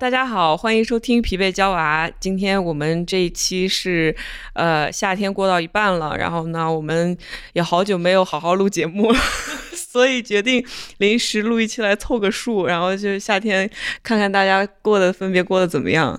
大家好，欢迎收听疲惫娇娃。今天我们这一期是，呃，夏天过到一半了，然后呢，我们也好久没有好好录节目了，所以决定临时录一期来凑个数，然后就是夏天看看大家过得分别过得怎么样。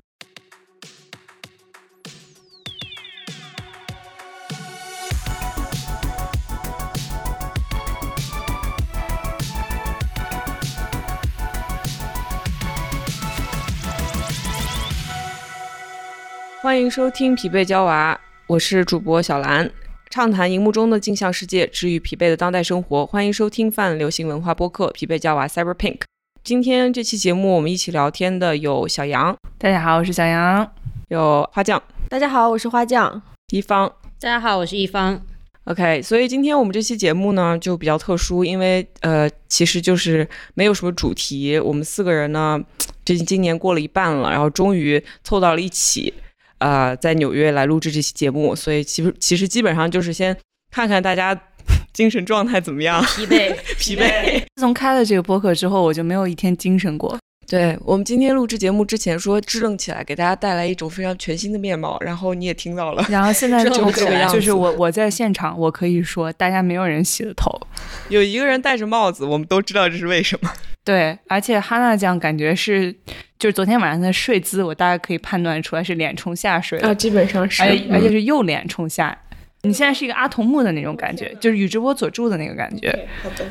欢迎收听疲惫娇娃，我是主播小兰，畅谈荧幕中的镜像世界，治愈疲惫的当代生活。欢迎收听泛流行文化播客《疲惫娇娃 Cyber Pink》。今天这期节目，我们一起聊天的有小杨，大家好，我是小杨；有花匠，大家好，我是花匠；一方，大家好，我是一方。OK，所以今天我们这期节目呢就比较特殊，因为呃，其实就是没有什么主题，我们四个人呢，这今年过了一半了，然后终于凑到了一起。呃，在纽约来录制这期节目，所以其实其实基本上就是先看看大家 精神状态怎么样，疲惫 疲惫。自从开了这个播客之后，我就没有一天精神过。对我们今天录制节目之前说支棱起来，给大家带来一种非常全新的面貌，然后你也听到了，然后现在就 这个样子，就是我我在现场，我可以说大家没有人洗了头，有一个人戴着帽子，我们都知道这是为什么。对，而且哈娜酱感觉是，就是昨天晚上的睡姿，我大概可以判断出来是脸冲下睡啊，基本上是，而且而且是右脸冲下。你现在是一个阿童木的那种感觉，就是宇智波佐助的那个感觉。好的。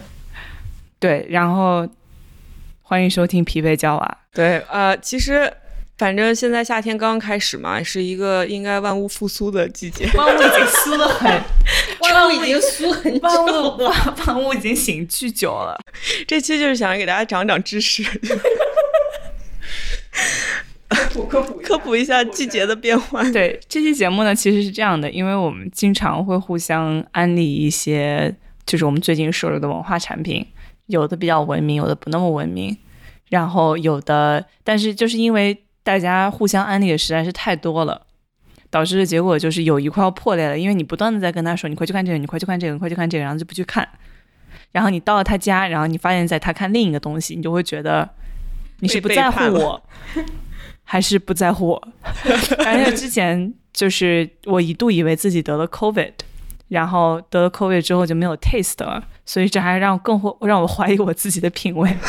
对，然后。欢迎收听疲惫娇娃。对，呃，其实反正现在夏天刚刚开始嘛，是一个应该万物复苏的季节。万物已经苏了很，万物已经苏很久了，万物已经醒巨久了。这期就是想给大家长长知识，科普科普科普一下季节的变换。对，这期节目呢其实是这样的，因为我们经常会互相安利一些，就是我们最近收入的文化产品。有的比较文明，有的不那么文明，然后有的，但是就是因为大家互相安利的实在是太多了，导致的结果就是友谊快要破裂了。因为你不断的在跟他说，你快去看这个，你快去看这个，你快去看这个，然后就不去看。然后你到了他家，然后你发现在他看另一个东西，你就会觉得你是不在乎我，还是不在乎我？而且之前就是我一度以为自己得了 COVID。然后得了 COVID 之后就没有 taste 了，所以这还让更让我怀疑我自己的品味。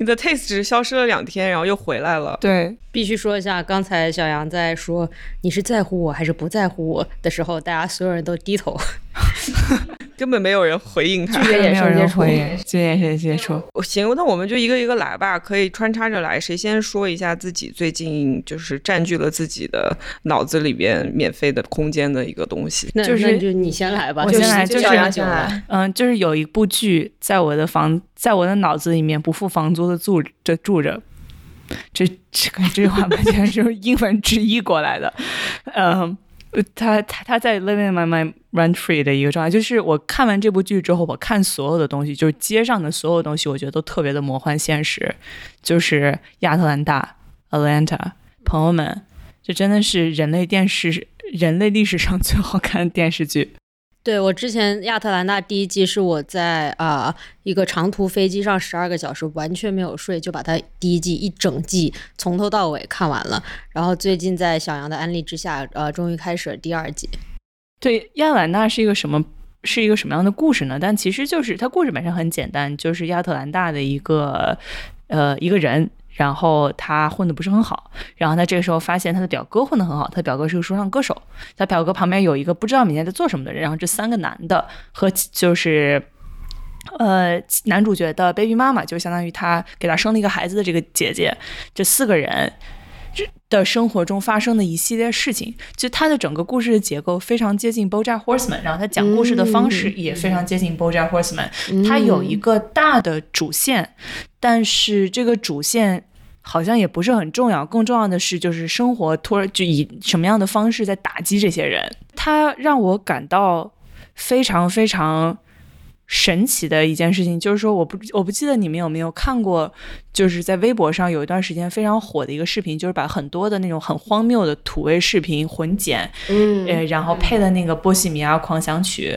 你的 taste 只是消失了两天，然后又回来了。对，必须说一下，刚才小杨在说你是在乎我还是不在乎我的时候，大家所有人都低头。根本没有人回应他，没有人回应，这眼神接触。行，那我们就一个一个来吧，可以穿插着来。谁先说一下自己最近就是占据了自己的脑子里边免费的空间的一个东西？就是就你先来吧，我先来，就是先来。嗯，就是有一部剧在我的房，在我的脑子里面不付房租的住着住着。这这个这句话完全是英文直译过来的，嗯。呃他他他在 living my mind run free 的一个状态，就是我看完这部剧之后，我看所有的东西，就是街上的所有东西，我觉得都特别的魔幻现实。就是亚特兰大 Atlanta，朋友们，这真的是人类电视人类历史上最好看的电视剧。对我之前亚特兰大第一季是我在啊一个长途飞机上十二个小时完全没有睡就把它第一季一整季从头到尾看完了，然后最近在小杨的安利之下，呃，终于开始了第二季。对，亚特兰大是一个什么是一个什么样的故事呢？但其实就是它故事本身很简单，就是亚特兰大的一个呃一个人。然后他混的不是很好，然后他这个时候发现他的表哥混的很好，他表哥是个说唱歌手，他表哥旁边有一个不知道每天在做什么的人，然后这三个男的和就是呃男主角的 baby 妈妈，就相当于他给他生了一个孩子的这个姐姐，这四个人的生活中发生的一系列事情，就他的整个故事的结构非常接近 BoJack Horseman，然后他讲故事的方式也非常接近 BoJack Horseman，他有一个大的主线，但是这个主线。好像也不是很重要，更重要的是，就是生活突然就以什么样的方式在打击这些人。他让我感到非常非常神奇的一件事情，就是说，我不我不记得你们有没有看过，就是在微博上有一段时间非常火的一个视频，就是把很多的那种很荒谬的土味视频混剪，嗯，呃，然后配的那个《波西米亚狂想曲》，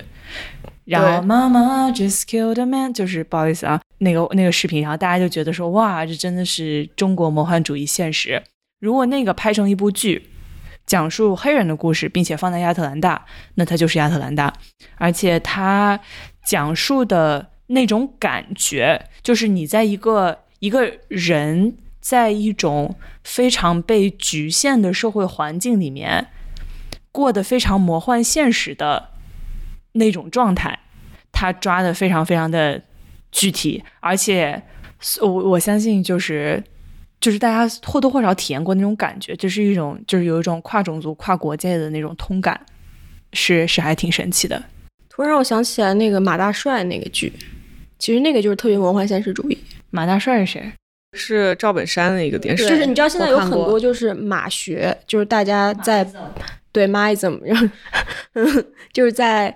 然后妈妈 just killed a man，就是不好意思啊。那个那个视频，然后大家就觉得说，哇，这真的是中国魔幻主义现实。如果那个拍成一部剧，讲述黑人的故事，并且放在亚特兰大，那它就是亚特兰大，而且它讲述的那种感觉，就是你在一个一个人在一种非常被局限的社会环境里面，过得非常魔幻现实的那种状态，他抓的非常非常的具体，而且我我相信就是。就是大家或多或少体验过那种感觉，就是一种就是有一种跨种族、跨国界的那种通感，是是还挺神奇的。突然让我想起来那个马大帅那个剧，其实那个就是特别魔幻现实主义。马大帅是谁？是赵本山的一个电视，就是你知道现在有很多就是马学，就是大家在对 maism，然后就是在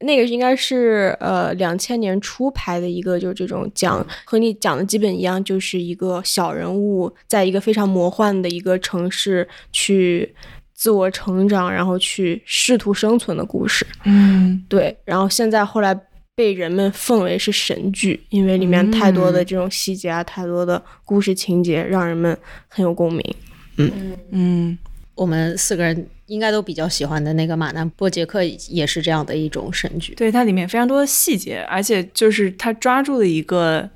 那个应该是呃两千年初拍的一个，就是这种讲和你讲的基本一样，就是一个小人物在一个非常魔幻的一个城市去自我成长，然后去试图生存的故事。嗯。对，然后现在后来被人们奉为是神剧，因为里面太多的这种细节啊，太多的故事情节，让人们很有共鸣。嗯我们四个人应该都比较喜欢的那个马南波杰克也是这样的一种神剧。对，它里面非常多的细节，而且就是他抓住了一个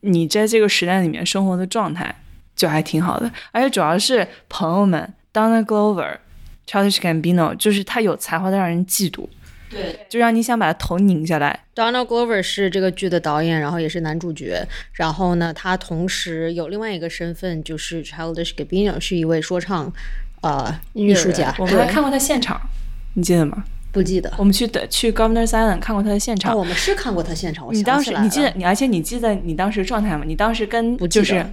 你在这个时代里面生活的状态，就还挺好的。而且主要是朋友们，Donna Glover、Childish Gambino，就是他有才华的让人嫉妒，对就让你想把他头拧下来。，Donald Glover 是这个剧的导演，然后也是男主角。然后呢，他同时有另外一个身份，就是 Childish Gambino 是一位说唱呃艺术家。我们还看过他现场，你记得吗？不记得。我们去的去 Governor's Island 看过他的现场。哦，我们是看过他现场，我你当时你记得你，而且你记得你当时状态吗？你当时跟就是，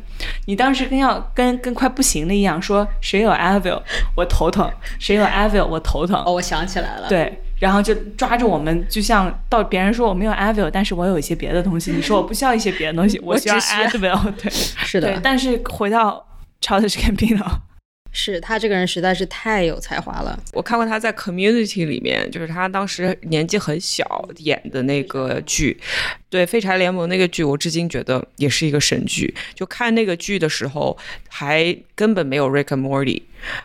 你当时跟要跟跟快不行了一样，说谁有 Advil 我头疼，谁有 Advil 我头疼。哦，我想起来了。，对，然后就抓着我们，就像到别人说我没有 Advil，但是我有一些别的东西，你说我不需要一些别的东西，我需要只需要 Advil，对对是的，，对但是回到 Childish Gambino，是他这个人实在是太有才华了。我看过他在《Community》里面，就是他当时年纪很小演的那个剧，对《废柴联盟》那个剧，我至今觉得也是一个神剧。就看那个剧的时候，还根本没有 Rick and Morty，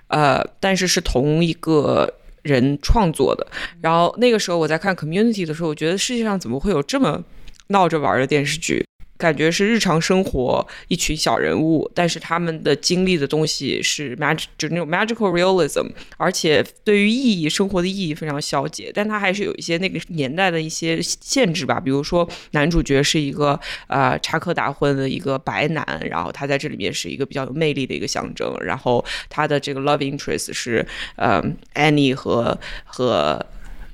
呃，但是是同一个人创作的。然后那个时候我在看《Community》的时候，我觉得世界上怎么会有这么闹着玩的电视剧？感觉是日常生活一群小人物，但是他们的经历的东西是 magic，就是那种 magical realism，而且对于意义生活的意义非常消解，但它还是有一些那个年代的一些限制吧，比如说男主角是一个呃插科打诨的一个白男，然后他在这里面是一个比较有魅力的一个象征，然后他的这个 love interest 是呃 Annie 和和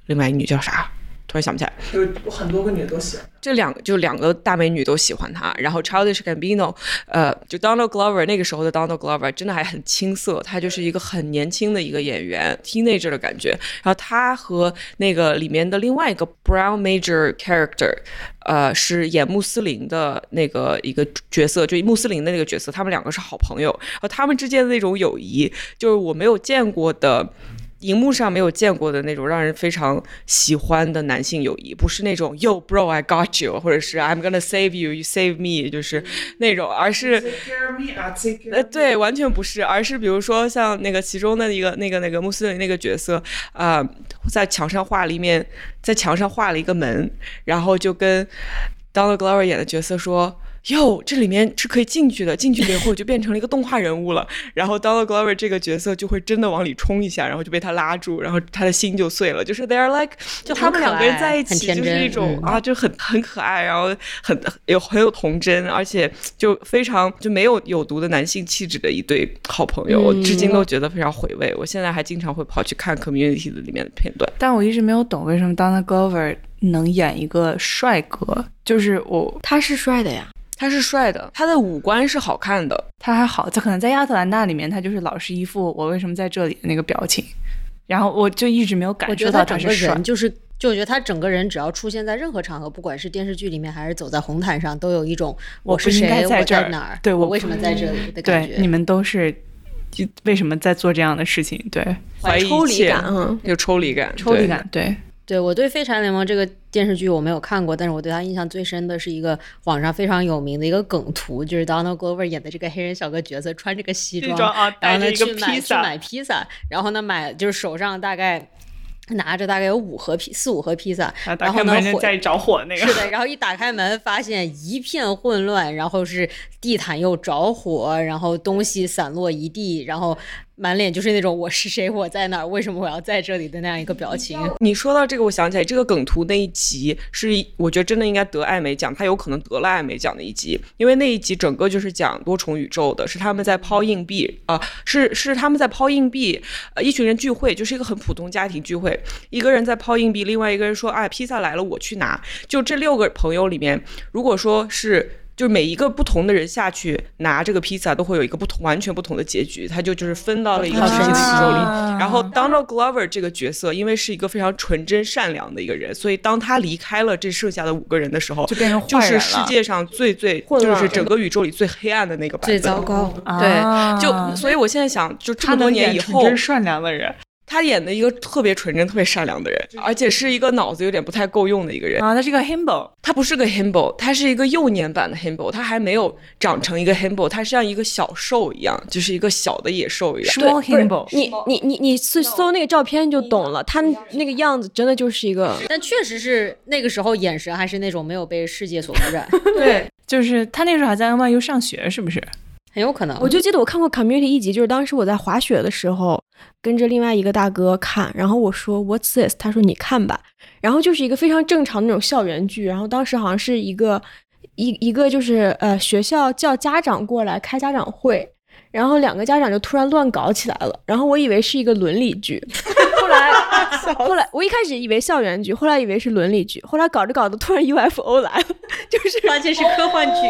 另外一女叫啥？突然想不起来。有很多个女的都喜欢。这两就两个大美女都喜欢他，然后 Childish Gambino，呃，就 Donald Glover 那个时候的 Donald Glover 真的还很青涩，他就是一个很年轻的一个演员，teenager 的感觉。然后他和那个里面的另外一个 Brown Major character，呃，是演穆斯林的那个一个角色，就穆斯林的那个角色，他们两个是好朋友，然后他们之间的那种友谊，就是我没有见过的。荧幕上没有见过的那种让人非常喜欢的男性友谊，不是那种 “Yo bro I got you” 或者是 “I'm gonna save you, you save me”，就是那种，而是呃，对，完全不是，而是比如说像那个其中的一个那个那个穆斯林那个角色啊、在墙上画了一面，在墙上画了一个门，然后就跟 Donald Glover 演的角色说。哟，这里面是可以进去的，进去了以后就变成了一个动画人物了。然后 Donald Glover 这个角色就会真的往里冲一下，然后就被他拉住，然后他的心就碎了。就是 they are like，就他们两个人在一起，就是一真嗯种啊，就很很可爱，然后很有很有童真，而且就非常就没有有毒的男性气质的一对好朋友，我至今都觉得非常回味。我现在还经常会跑去看 Community 的里面的片段。但我一直没有懂为什么 Donald Glover 能演一个帅哥，就是我他是帅的呀，他是帅的，他的五官是好看的，他还好，他可能在亚特兰大里面，他就是老是一副我为什么在这里的那个表情，然后我就一直没有感受到觉得他整个是帅人。就是，就我觉得他整个人只要出现在任何场合，不管是电视剧里面还是走在红毯上，都有一种是我是应该谁，我在这儿哪儿，对我为什么在这里的感觉。，对你们都是就为什么在做这样的事情？对，怀疑抽离一切感，嗯，有抽离感，抽离感，对，对我对《废柴联盟》这个电视剧我没有看过，但是我对他印象最深的是一个网上非常有名的一个梗图，就是 Donald Glover 演的这个黑人小哥角色穿这个西装，啊，然后呢去买去披萨，买披萨，然后呢买就是手上大概拿着大概有五盒披四五盒披萨，然后打然后呢开门人火家里着火那个，是的，然后一打开门，发现一片混乱，然后是地毯又着火，然后东西散落一地，然后满脸就是那种我是谁，我在哪儿，为什么我要在这里的那样一个表情。你说到这个，我想起来这个梗图那一集是我觉得真的应该得艾美奖，他有可能得了艾美奖的一集，因为那一集整个就是讲多重宇宙的，是他们在抛硬币啊、是是他们在抛硬币，呃，一群人聚会，就是一个很普通家庭聚会，一个人在抛硬币，另外一个人说，哎，披萨来了，我去拿。就这六个朋友里面，如果说是。就是每一个不同的人下去拿这个披萨，都会有一个不同、完全不同的结局。他就就是分到了一个神奇的宇宙里。啊然后 Donald Glover 这个角色，因为是一个非常纯真善良的一个人，所以当他离开了这剩下的五个人的时候，就变成就是坏人。世界上最最就是整个宇宙里最黑暗的那个版本。最糟糕，对，啊就所以我现在想，就这么多年以后，真善良的人他演的一个特别纯真、特别善良的人，而且是一个脑子有点不太够用的一个人。啊，他是个 himbo，他不是个 himbo，他是一个幼年版的 himbo，他还没有长成一个 himbo，他像一个小兽一样，就是一个小的野兽一样。对，small himbo，你你你你搜搜那个照片就懂了，他那个样子真的就是一个但确实是那个时候眼神还是那种没有被世界所污染，对，就是他那个时候还在 NYU 上学，是不是？很有可能。我就记得我看过 Community 一集，就是当时我在滑雪的时候，跟着另外一个大哥看，然后我说 What's this？他说你看吧，然后就是一个非常正常的那种校园剧，然后当时好像是一个一一个就是呃学校叫家长过来开家长会，然后两个家长就突然乱搞起来了，然后我以为是一个伦理剧，后来 后来我一开始以为校园剧，后来以为是伦理剧，后来搞着搞着突然 UFO 来了，就是发现是科幻剧，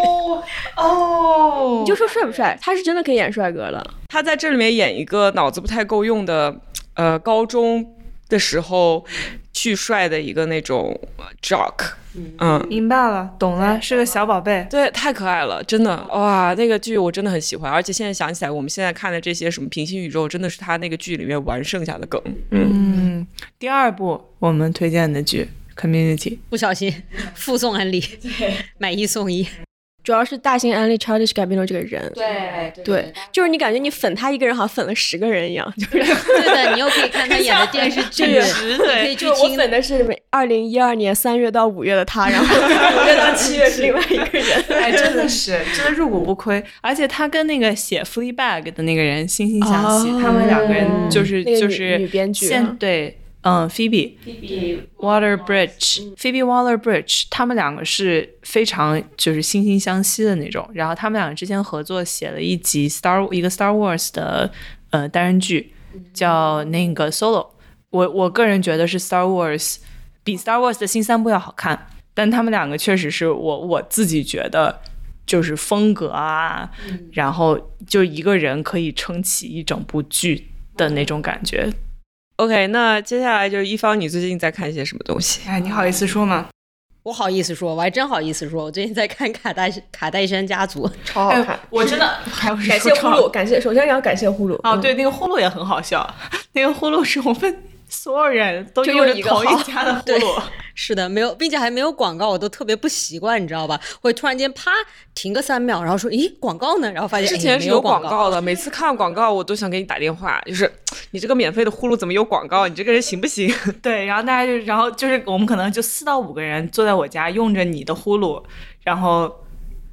哦你就说帅不帅？他是真的可以演帅哥了。他在这里面演一个脑子不太够用的，呃，高中的时候巨帅的一个那种呃 jock，嗯。明白了，懂了，是个小宝贝。对，太可爱了，真的哇！那个剧我真的很喜欢，而且现在想起来，我们现在看的这些什么平行宇宙，真的是他那个剧里面玩剩下的梗。嗯，第二部我们推荐的剧《Community》，不小心附送安利，买一送一。主要是大型安利 Childish Gambino 这个人，对对，就是你感觉你粉他一个人，好像粉了十个人一样。就 是对的，你又可以看他演的电视剧，对你可以去就我粉的是二零一二年三月到五月的他，然后五月到七月是另外一个人。哎，真的是，真的入股不亏。而且他跟那个写《Fleabag》的那个人惺惺相惜，哦他们两个人就是那个女就是女编剧啊对，嗯，Phoebe Waller Bridge，Phoebe Waller Bridge，他们两个是非常就是惺惺相惜的那种。然后他们两个之前合作写了一集 Star 一个 Star Wars 的呃单人剧，叫那个 Solo。我我个人觉得是 Star Wars 比 Star Wars 的新三部要好看，但他们两个确实是我我自己觉得就是风格啊，然后就一个人可以撑起一整部剧的那种感觉。OK，那接下来就是一方，你最近在看一些什么东西？哎，你好意思说吗？我好意思说，我还真好意思说，我最近在看卡戴卡戴珊家族，超好看。我真的 还有感谢呼噜，感谢首先要感谢呼噜哦，嗯对，那个呼噜也很好笑，那个呼噜是我们所有人都用着同一家的 呼对噜。是的，没有，并且还没有广告，我都特别不习惯，你知道吧？会突然间啪停个三秒，然后说，咦，广告呢？然后发现之哎前是有广广告的，每次看广告我都想给你打电话，就是你这个免费的呼噜怎么有广告？你这个人行不行？对，然后大家就，然后就是我们可能就四到五个人坐在我家，用着你的呼噜，然后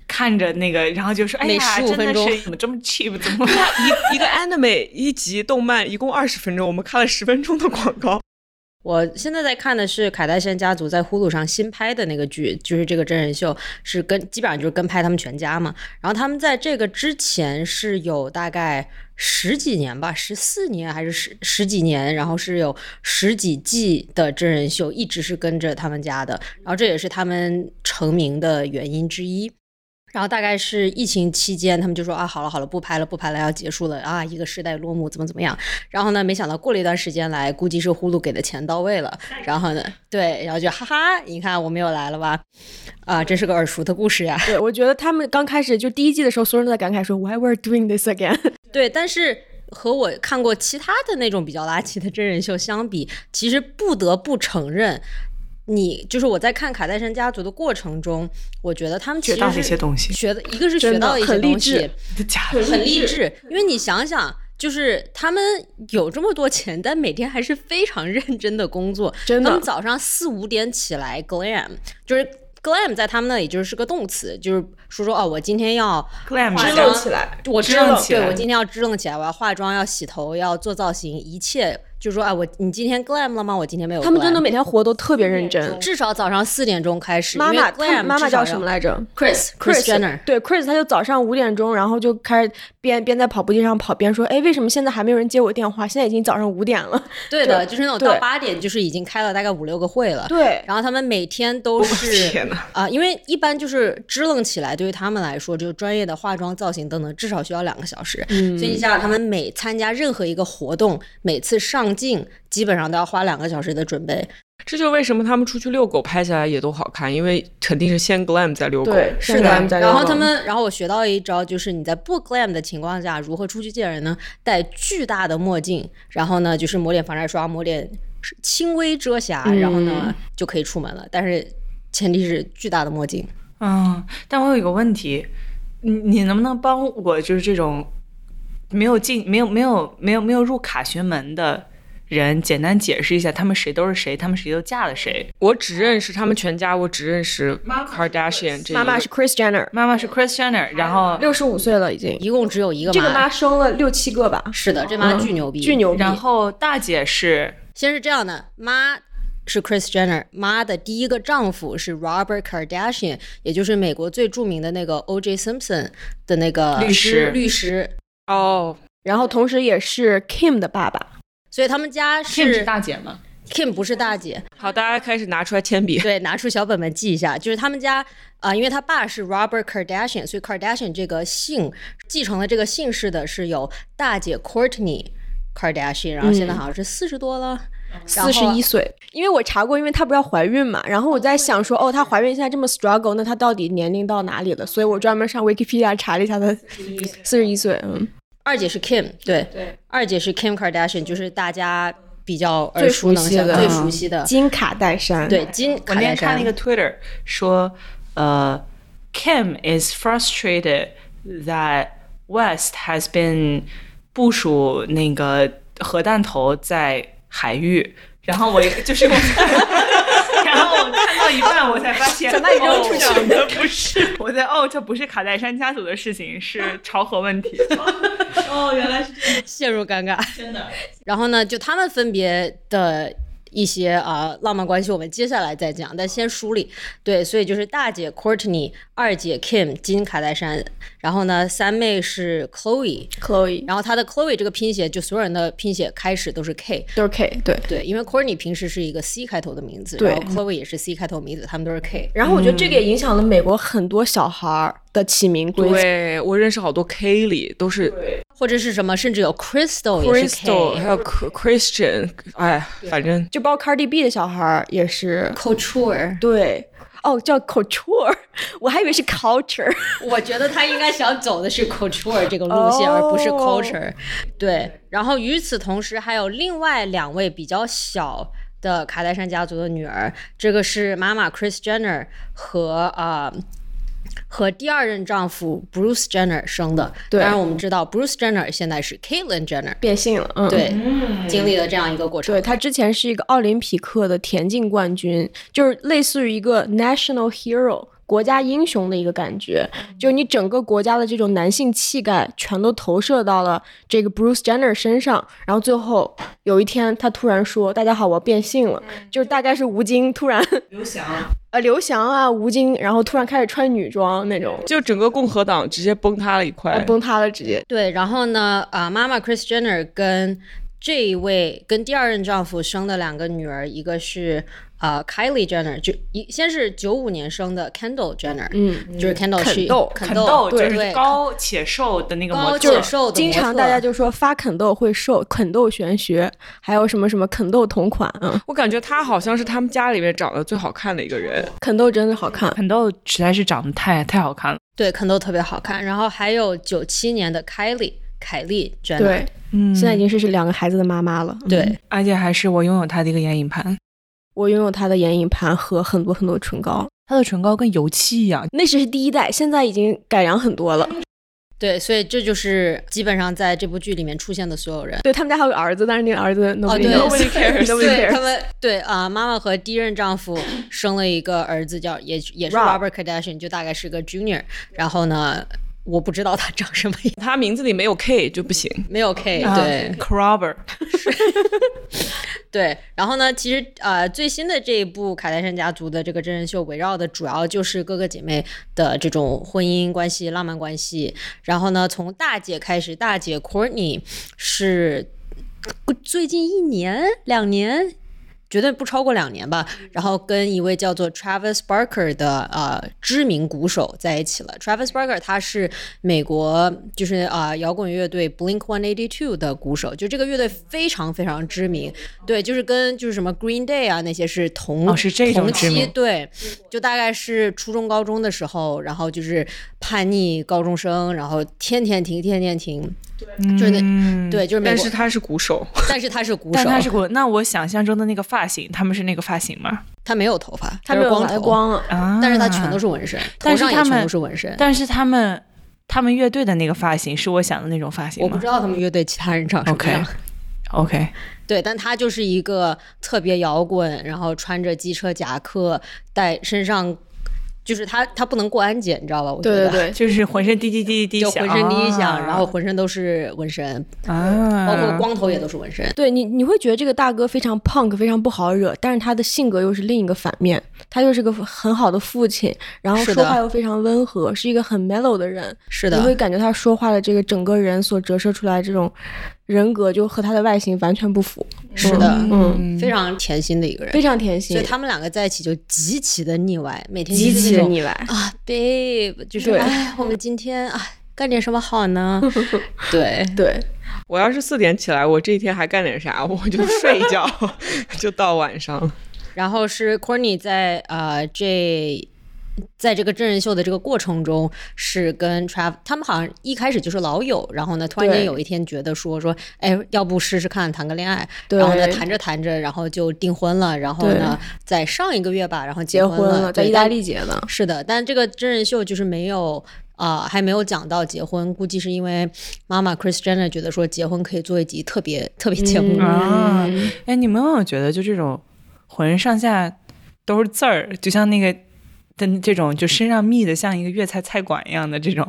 看着那个，然后就说：“哎呀，15真的分钟是怎么这么 cheap？怎么一一个 anime 一集动漫一共二十分钟，我们看了十分钟的广告。我现在在看的是卡戴珊家族在呼噜上新拍的那个剧，就是这个真人秀，是跟基本上就是跟拍他们全家嘛。然后他们在这个之前是有大概十几年吧，十四年还是十十几年，然后是有十几季的真人秀，一直是跟着他们家的。然后这也是他们成名的原因之一。然后大概是疫情期间，他们就说啊，好了好了，不拍了不拍了，要结束了啊，一个时代落幕，怎么怎么样。然后呢，没想到过了一段时间来，估计是呼噜给的钱到位了。然后呢，对，然后就哈哈，你看我们又来了吧？啊，这是个耳熟的故事呀。对，我觉得他们刚开始就第一季的时候，所有人都在感慨说 Why we're doing this again？对，但是和我看过其他的那种比较垃圾的真人秀相比，其实不得不承认。你就是我在看卡戴珊家族的过程中，我觉得他们其实学到了一些东西学的一个是学到了一些很励东西志，假的，很励志，因为你想想。就是他们有这么多钱，但每天还是非常认真的工作。真的他们早上四五点起来，glam 就是 glam 在他们那里就是个动词，就是说说哦，我今天要 glam 化是妆起来，我支棱起来对我今天要支棱起来，我要化妆，要洗头，要做造型，一切就说，啊，我你今天 glam 了吗？我今天没有。他们真的每天活都特别认真。至少早上四点钟开始。妈妈，妈妈叫什么来着 Chris Chris Jenner。对，Chris，他就早上五点钟，然后就开始边边在跑步机上跑边说：“哎，为什么现在还没有人接我电话？现在已经早上五点了。对的，就是那种到对八点，就是已经开了大概五六个会了”。对，然后他们每天都是啊、因为一般就是支棱起来，对于他们来说，就专业的化妆、造型等等，至少需要两个小时。嗯所以你想想，他们每参加任何一个活动，每次上镜，基本上都要花两个小时的准备。这就是为什么他们出去遛狗拍下来也都好看，因为肯定是先 glam 再遛狗。对，是的。然后他们，然后我学到一招，就是你在不 glam 的情况下，如何出去见人呢？戴巨大的墨镜，然后呢，就是抹点防晒霜，抹点轻微遮瑕，然后呢就可以出门了。但是前提是巨大的墨镜。嗯，但我有一个问题，你你能不能帮我，就是这种没有进、没有、没有、没有、没有入卡学门的人，简单解释一下他们谁都是谁，他们谁都嫁了谁？我只认识他们全家，我只认识 Kardashian 这妈妈是 Chris Jenner，妈妈是 Chris Jenner，然后六十五岁了已经。一共只有一个这个妈生了六七个吧，是的，这妈巨牛逼，巨。牛逼。然后大姐是先是这样的，妈是 Chris Jenner，妈的第一个丈夫是 Robert Kardashian，也就是美国最著名的那个 O.J. Simpson 的那个律师律师。哦，然后同时也是 Kim 的爸爸。所以他们家 Kim 是大姐吗？Kim 不是大姐，好，大家开始拿出来铅笔。对，拿出小本本记一下，就是他们家啊、呃因为他爸是 Robert Kardashian，所以 Kardashian 这个姓继承了这个姓氏的是有大姐 Courtney Kardashian，然后现在好像是四十多了，四十一岁，因为我查过，因为她不是要怀孕嘛，然后我在想说，哦，她怀孕现在这么 struggle，那她到底年龄到哪里了？所以我专门上 Wikipedia 查了一下，她四十一岁，嗯，二姐是 Kim，对对，二姐是 Kim Kardashian，就是大家比较耳最熟能详、熟悉的最熟悉的，金卡戴珊，对，金我卡戴珊。那天看那个 Twitter 说，呃，Kim is frustrated that West has been 部署那个核弹头在海域，然后我就是我到一半，我才发现，把你扔出去哦的不是，我在哦，这不是卡戴珊家族的事情，是朝核问题。哦，原来是这样，陷入尴尬。真的。然后呢，就他们分别的一些啊、浪漫关系，我们接下来再讲。但先梳理，对，所以就是大姐 Courtney，二姐 Kim 金卡戴珊，然后呢，三妹是 Chloe，，Chloe 然后她的 Chloe 这个拼写，就所有人的拼写开始都是 K，都是 K，对。对，因为 Courtney 平时是一个 C 开头的名字，对然后 Chloe 也是 C 开头名字，他们都是 K。然后我觉得这个也影响了美国很多小孩儿的起名规则。对我认识好多 Kelly 都是或者是什么，甚至有 Crystal 也是 Crystal，K。还有 Christian，哎，反正就包括 Cardi B 的小孩儿也是，Couture，对，哦，叫 couture，我还以为是 culture。我觉得他应该想走的是 couture 这个路线，而不是哦 culture。对，然后与此同时，还有另外两位比较小的卡戴珊家族的女儿，这个是妈妈 Chris Jenner 和啊。和第二任丈夫 Bruce Jenner 生的，当然我们知道 Bruce Jenner 现在是 Caitlyn Jenner，变性了，嗯，对，经历了这样一个过程。对他之前是一个奥林匹克的田径冠军，就是类似于一个 national hero 国家英雄的一个感觉，就是你整个国家的这种男性气概全都投射到了这个 Bruce Jenner 身上，然后最后有一天他突然说：“大家好，我要变性了。”就是大概是吴京突然 刘翔，呃刘翔啊吴京，然后突然开始穿女装那种，就整个共和党直接崩塌了一块。崩塌了直接。对，然后呢，啊、妈妈 Chris Jenner 跟这一位跟第二任丈夫生的两个女儿，一个是呃、Kylie Jenner，就一先是九五年生的 Kendall Jenner，嗯，就是 Kendall 是肯豆肯肯豆就是对高且瘦的那个模高特且瘦的经常大家就说发肯豆会瘦，肯豆玄学，还有什么什么肯豆同款，嗯，我感觉他好像是他们家里面长得最好看的一个人。肯豆真的好看。肯豆实在是长得太太好看了。对肯豆特别好看，然后还有九七年的 Kylie 凯莉 Jenner，对，嗯，现在已经是是两个孩子的妈妈了。嗯对而且还是我拥有她的一个眼影盘。我拥有她的眼影盘和很多很多唇膏。她的唇膏跟油漆一样，那只是第一代，现在已经改良很多了。对，所以这就是基本上在这部剧里面出现的所有人。对他们家还有个儿子，但是那个儿子哦，nobody 对 knows Nobody cares nobody 对 cares 他们对啊、妈妈和第一任丈夫生了一个儿子叫，也也是 Rob Robert Kardashian，就大概是个 Junior。然后呢，我不知道他长什么样，他名字里没有 K 就不行。没有 K，、啊对 Crobber，对。然后呢，其实呃，最新的这一部卡戴珊家族的这个真人秀，围绕的主要就是哥哥姐妹的这种婚姻关系、浪漫关系。然后呢，从大姐开始，大姐 Courtney 是最近一年、两年。绝对不超过两年吧，然后跟一位叫做 Travis Barker 的呃知名鼓手在一起了。Travis Barker 他是美国就是啊、呃摇滚乐队 Blink One Eighty Two 的鼓手，就这个乐队非常非常知名，对，就是跟就是什么 Green Day 啊那些是同哦是这种同期，知名。对，就大概是初中高中的时候，然后就是叛逆高中生，然后天天听天天听，就是那嗯，对，就是美国但是，他是鼓手，但是他是鼓手，但他是鼓，那我想象中的那个发型，他们是那个发型吗？他没有头发，他没有来是光头，光。啊，但是他全都是纹身，但头上也全是他们都是纹身。但是他们他们乐队的那个发型是我想的那种发型吗我不知道他们乐队其他人长什么样。？OK，对，但他就是一个特别摇滚，然后穿着机车夹克，带身上就是他他不能过安检，你知道吧？我觉得对对对，就是浑身滴滴滴滴滴响，就浑身滴一响，啊然后浑身都是纹身，啊，包括光头也都是纹身。对你你会觉得这个大哥非常 punk，非常不好惹，但是他的性格又是另一个反面，他又是个很好的父亲，然后说话又非常温和，是一个很 mellow 的人。是的你会，感觉他说话的这个整个人所折射出来这种人格，就和他的外形完全不符，是的，嗯，非常甜心的一个人非。常甜心所以，他们两个在一起就极其的腻歪，每天极其的腻歪。啊，babe，就是对哎，我们今天啊干点什么好呢？对，对，我要是四点起来，我这一天还干点啥？我就睡一觉，就到晚上。然后是 Courtney 在呃这。在这个真人秀的这个过程中，是跟 Trav 他们好像一开始就是老友，然后呢，突然间有一天觉得说说，哎，要不试试看谈个恋爱，然后呢谈着谈着，然后就订婚了，然后呢，在上一个月吧，然后结婚婚了，在意大利结的。是的，但这个真人秀就是没有啊、还没有讲到结婚，估计是因为妈妈 Chris Jenner 觉得说结婚可以做一集特别特别节目。嗯。啊哎，你们有没有觉得就这种浑身上下都是字儿，就像那个的这种就身上密的像一个粤菜菜馆一样的这种，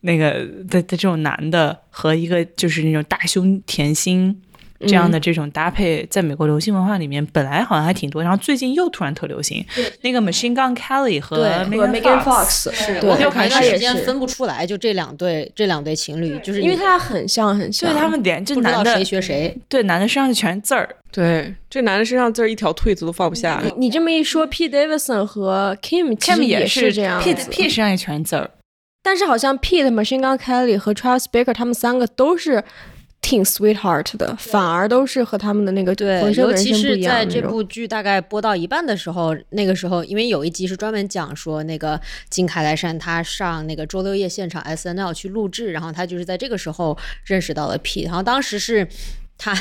那个的的这种男的和一个就是那种大胸甜心。这样的这种搭配，在美国流行文化里面本来好像还挺多，然后最近又突然特流行。那个 Machine Gun Kelly 和 Megan Fox，Fox，是对我有一他也段时间分不出来，就这两对这两对情侣，就是因为他俩很像很像，对他们脸，就男的谁学谁。对男的身上全是字儿，对，这男的身上字儿一条退子都放不下。你你这么一说，P Davidson 和 Kim Kim 也是这样 P 子 P 身上也全是字儿。但是好像 Pete、Machine Gun Kelly 和 Travis Baker 他们三个都是挺 sweetheart 的，反而都是和他们的那个对，尤其是在这。部剧大概播到一半的时候，那个时候因为有一集是专门讲说那个金凯莱山他上那个周六夜现场 S N L 去录制，然后他就是在这个时候认识到了 P，然后当时是。她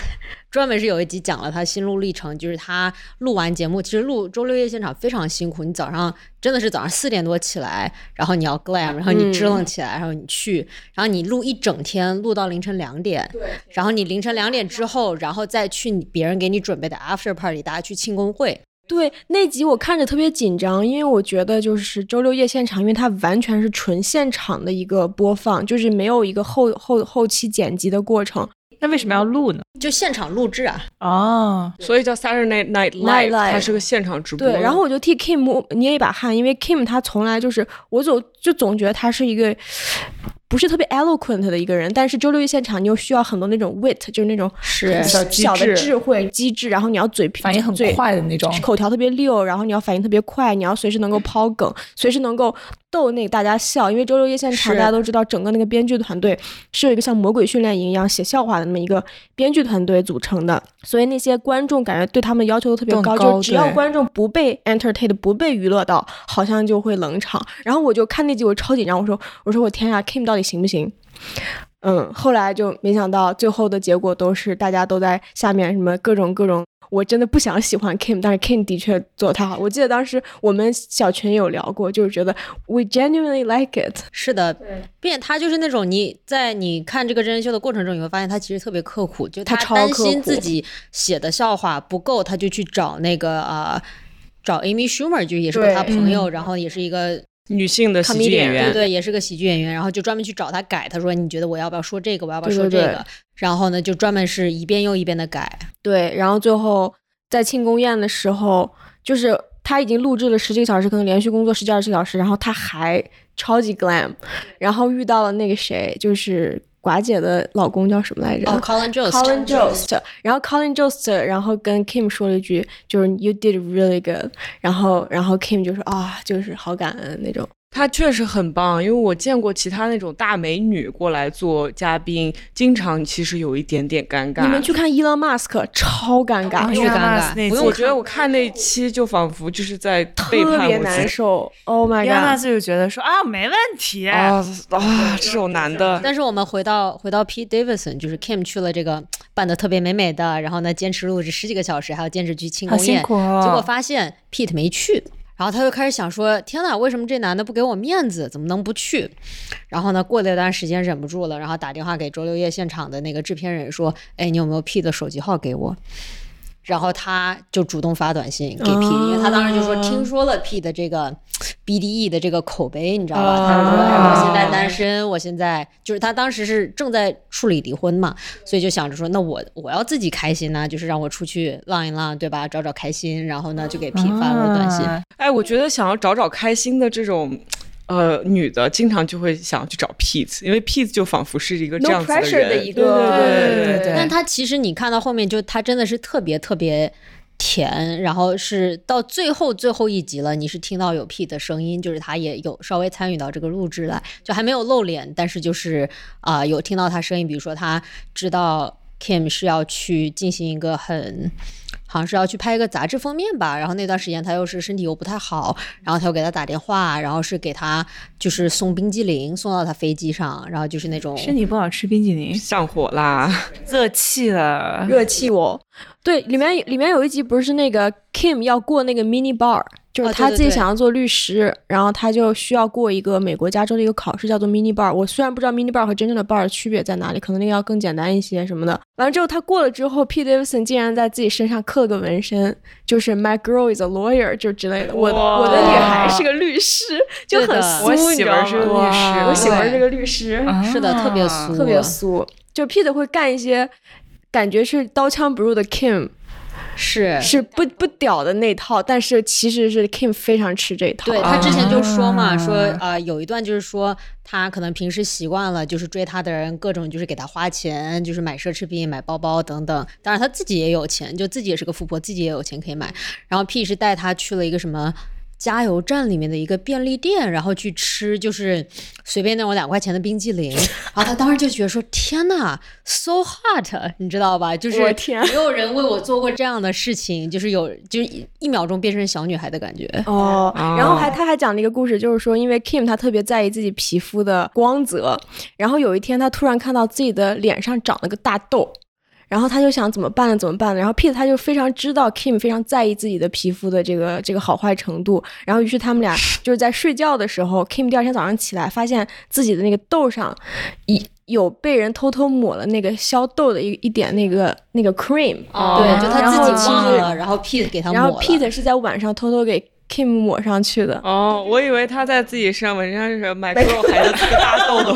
专门是有一集讲了他心路历程，就是他录完节目，其实录周六夜现场非常辛苦，你早上真的是早上四点多起来，然后你要 glam，然后你支棱起来，然后你去，然后你录一整天，录到凌晨两点，然后你凌晨两点之后，然后再去你别人给你准备的 after party，大家去庆功会。对那集我看着特别紧张，因为我觉得就是周六夜现场，因为它完全是纯现场的一个播放，就是没有一个后后后期剪辑的过程。那为什么要录呢？就现场录制啊，哦，所以叫 Saturday Night Night Live，Live 它是个现场直播。对，然后我就替 Kim 摸捏一把汗，因为 Kim 他从来就是我总就总觉得他是一个不是特别 eloquent 的一个人，但是周六夜现场你又需要很多那种 wit，就是那种是小的智智慧机智，然后你要嘴皮反应很快的那种。口条特别溜，然后你要反应特别快，你要随时能够抛梗，随时能够逗那个大家笑。因为周六夜现场大家都知道，整个那个编剧团队是有一个像魔鬼训练营一样写笑话的那么一个编剧团队组成的，所以那些观众感觉对他们要求都特别高，高就只要观众不被 entertain 不被娱乐到，好像就会冷场。然后我就看那集我超紧张，我说我说我天呀，Kim 到底行不行？嗯，后来就没想到最后的结果都是大家都在下面什么各种各种我真的不想喜欢 Kim，但是 Kim 的确做的太好。我记得当时我们小群有聊过，就是觉得 we genuinely like it。是的，并且他就是那种你在你看这个真人秀的过程中，你会发现他其实特别刻苦，就他超担刻苦心自己写的笑话不够，他就去找那个啊、找 Amy Schumer，就也是个他朋友，然后也是一个女性的喜剧演员，对对，也是个喜剧演员，然后就专门去找他改，他说你觉得我要不要说这个，我要不要对对对。说这个，然后呢就专门是一遍又一遍的改，对，然后最后在庆功宴的时候，就是他已经录制了十几个小时，可能连续工作十几二十个小时，然后他还超级 glam，然后遇到了那个谁，就是寡姐的老公叫什么来着？哦，Colin Jost，Colin Jost，然后 Colin Jost，然后跟 Kim 说了一句，就是 You did really good，然后然后 Kim 就说啊，就是好感恩那种。她确实很棒，因为我见过其他那种大美女过来做嘉宾，经常其实有一点点尴尬。你们去看 Elon Musk，超尴尬，巨尴尬不用我觉得我看那期就仿佛就是在背特别叛我自己。难受。Oh my 亚娜 god！就觉得说啊，没问题，啊啊！这种男的，但是我们回到回到 Pete Davidson，就是 Kim 去了这个扮的特别美美的，然后呢坚持录制十几个小时，还要坚持去庆功宴，辛苦哦。结果发现 Pete 没去，然后他就开始想说：天哪，为什么这男的不给我面子？怎么能不去？然后呢，过了一段时间忍不住了，然后打电话给周六夜现场的那个制片人说：哎，你有没有 P 的手机号给我？然后他就主动发短信给为他当时就说听说了 Pete 的这个 BDE 的这个口碑，你知道吧？他就说：“哎，我现在单身，我现在就是他当时是正在处理离婚嘛，所以就想着说，那我我要自己开心呢，就是让我出去浪一浪，对吧？找找开心，然后呢就给 Pete 发了短信。啊哎，我觉得想要找找开心的这种。呃，女的经常就会想去找 Pete，因为 Pete 就仿佛是一个这样子的 pressure 人，的一个对对对对对但他其实你看到后面，就他真的是特别特别甜，然后是到最后最后一集了，你是听到有 P 的声音，就是他也有稍微参与到这个录制来，就还没有露脸，但是就是啊、有听到他声音，比如说他知道 Kim 是要去进行一个很。好像是要去拍一个杂志封面吧，然后那段时间他又是身体又不太好，然后他又给他打电话，然后是给他就是送冰激凌送到他飞机上，然后就是那种身体不好吃冰激凌，上火啦！热气了。热气我。对，里面里面有一集不是那个 Kim 要过那个 mini bar，就是他自己想要做律师，然后他就需要过一个美国加州的一个考试，叫做 mini bar。我虽然不知道 mini bar 和真正的 bar 的区别在哪里，可能那个要更简单一些什么的。完了之后他过了之后，Pete Davidson 竟然在自己身上刻了个纹身，就是 My girl is a lawyer 就之类的。我哇我的女孩是个律师，就很俗，我你知道媳妇儿是个律师，我媳妇儿是个律师。是的，特别俗，特别俗。就 Pete 会干一些感觉是刀枪不入的 Kim，是是不不屌的那套，但是其实是 Kim 非常吃这套。对他之前就说嘛，啊说呃有一段就是说他可能平时习惯了，就是追他的人各种就是给他花钱，就是买奢侈品、买包包等等。当然他自己也有钱，就自己也是个富婆，自己也有钱可以买。然后 P 是带他去了一个什么。加油站里面的一个便利店，然后去吃就是随便那种两块钱的冰激凌，然后他当时就觉得说：“天呐 s o hot，你知道吧？就是我天没有人为我做过这样的事情，就是有就是一一秒钟变成小女孩的感觉。”哦，啊然后还他还讲了一个故事，就是说，因为 Kim 他特别在意自己皮肤的光泽，然后有一天他突然看到自己的脸上长了个大痘，然后他就想怎么办呢？怎么办呢？然后 Pete 他就非常知道 Kim 非常在意自己的皮肤的这个这个好坏程度，然后于是他们俩就是在睡觉的时候，Kim 第二天早上起来发现自己的那个痘上一有被人偷偷抹了那个消痘的一一点那个那个 cream，哦对，就他自己忘了，然后 Pete 给他抹了。然后 Pete 是在晚上偷偷给 Kim 抹上去的。哦，我以为他在自己身上纹上是 My girl 孩子这个大痘痘，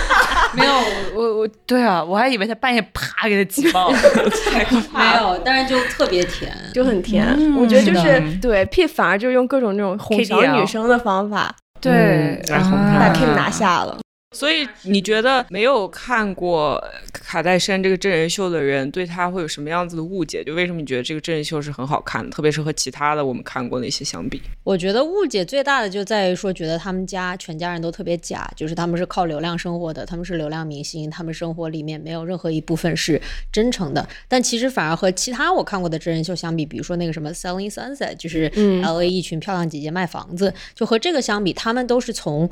没有，我我对啊，我还以为他半夜啪给他挤爆了。太可怕了。没有，但是就特别甜。就很甜，嗯我觉得就是是对 P 反而就用各种那种哄小女生的方法对嗯，来哄他把啊 Kim 拿下了。所以你觉得没有看过卡戴珊这个真人秀的人，对他会有什么样子的误解？就为什么你觉得这个真人秀是很好看的，特别是和其他的我们看过那些相比？我觉得误解最大的就在于说，觉得他们家全家人都特别假，就是他们是靠流量生活的，他们是流量明星，他们生活里面没有任何一部分是真诚的。但其实反而和其他我看过的真人秀相比，比如说那个什么《Selling Sunset》，就是嗯 L A 一群漂亮姐姐卖房子，就和这个相比，他们都是从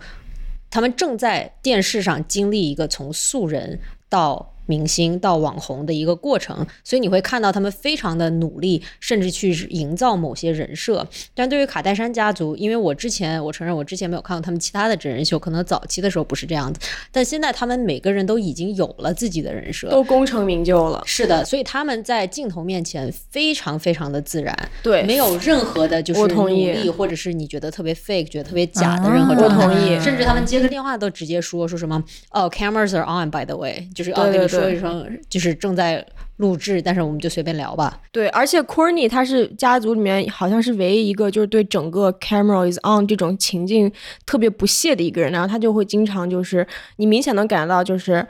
他们正在电视上经历一个从素人到明星到网红的一个过程，所以你会看到他们非常的努力，甚至去营造某些人设。但对于卡戴珊家族，因为我之前我承认我之前没有看过他们其他的真人秀，可能早期的时候不是这样子，但现在他们每个人都已经有了自己的人设，都功成名就了。是的，所以他们在镜头面前非常非常的自然，对，没有任何的就是我同意。努力，或者是你觉得特别 fake、觉得特别假的任何状态。我同意。甚至他们接个电话都直接说说什么哦，cameras are on by the way，就是哦对对跟你说对一声，就是正在录制，但是我们就随便聊吧。对，而且 Courtney 他是家族里面好像是唯一一个就是对整个 camera is on 这种情境特别不屑的一个人，然后他就会经常就是你明显能感觉到就是。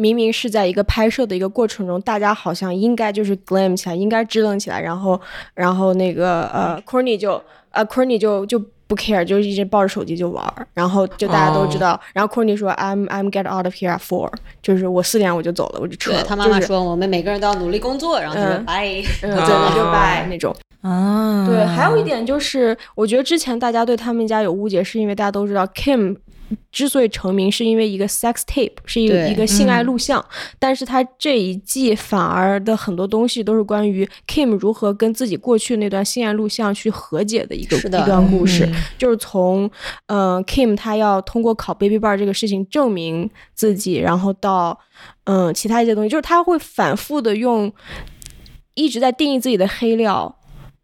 明明是在一个拍摄的一个过程中，大家好像应该就是 glam 起来，应该支棱起来，然后，然后那个呃 Courtney 就呃 Courtney 就就不 care，就一直抱着手机就玩儿，然后就大家都知道，然后 Courtney 说 I'm I'm get out of here at four，就是我四点我就走了，我就撤了。对他妈妈就是说，我们每个人都要努力工作，然后他说嗯拜。嗯，对，那就啊拜那种。啊，对，还有一点就是，我觉得之前大家对他们家有误解，是因为大家都知道 Kim 之所以成名，是因为一个 sex tape，是一个一个性爱录像。但是他这一季反而的很多东西都是关于 Kim 如何跟自己过去那段性爱录像去和解的一个是的一段故事，就是从呃 Kim 他要通过考 Baby Bar 这个事情证明自己，然后到嗯、其他一些东西，就是他会反复的用一直在定义自己的黑料。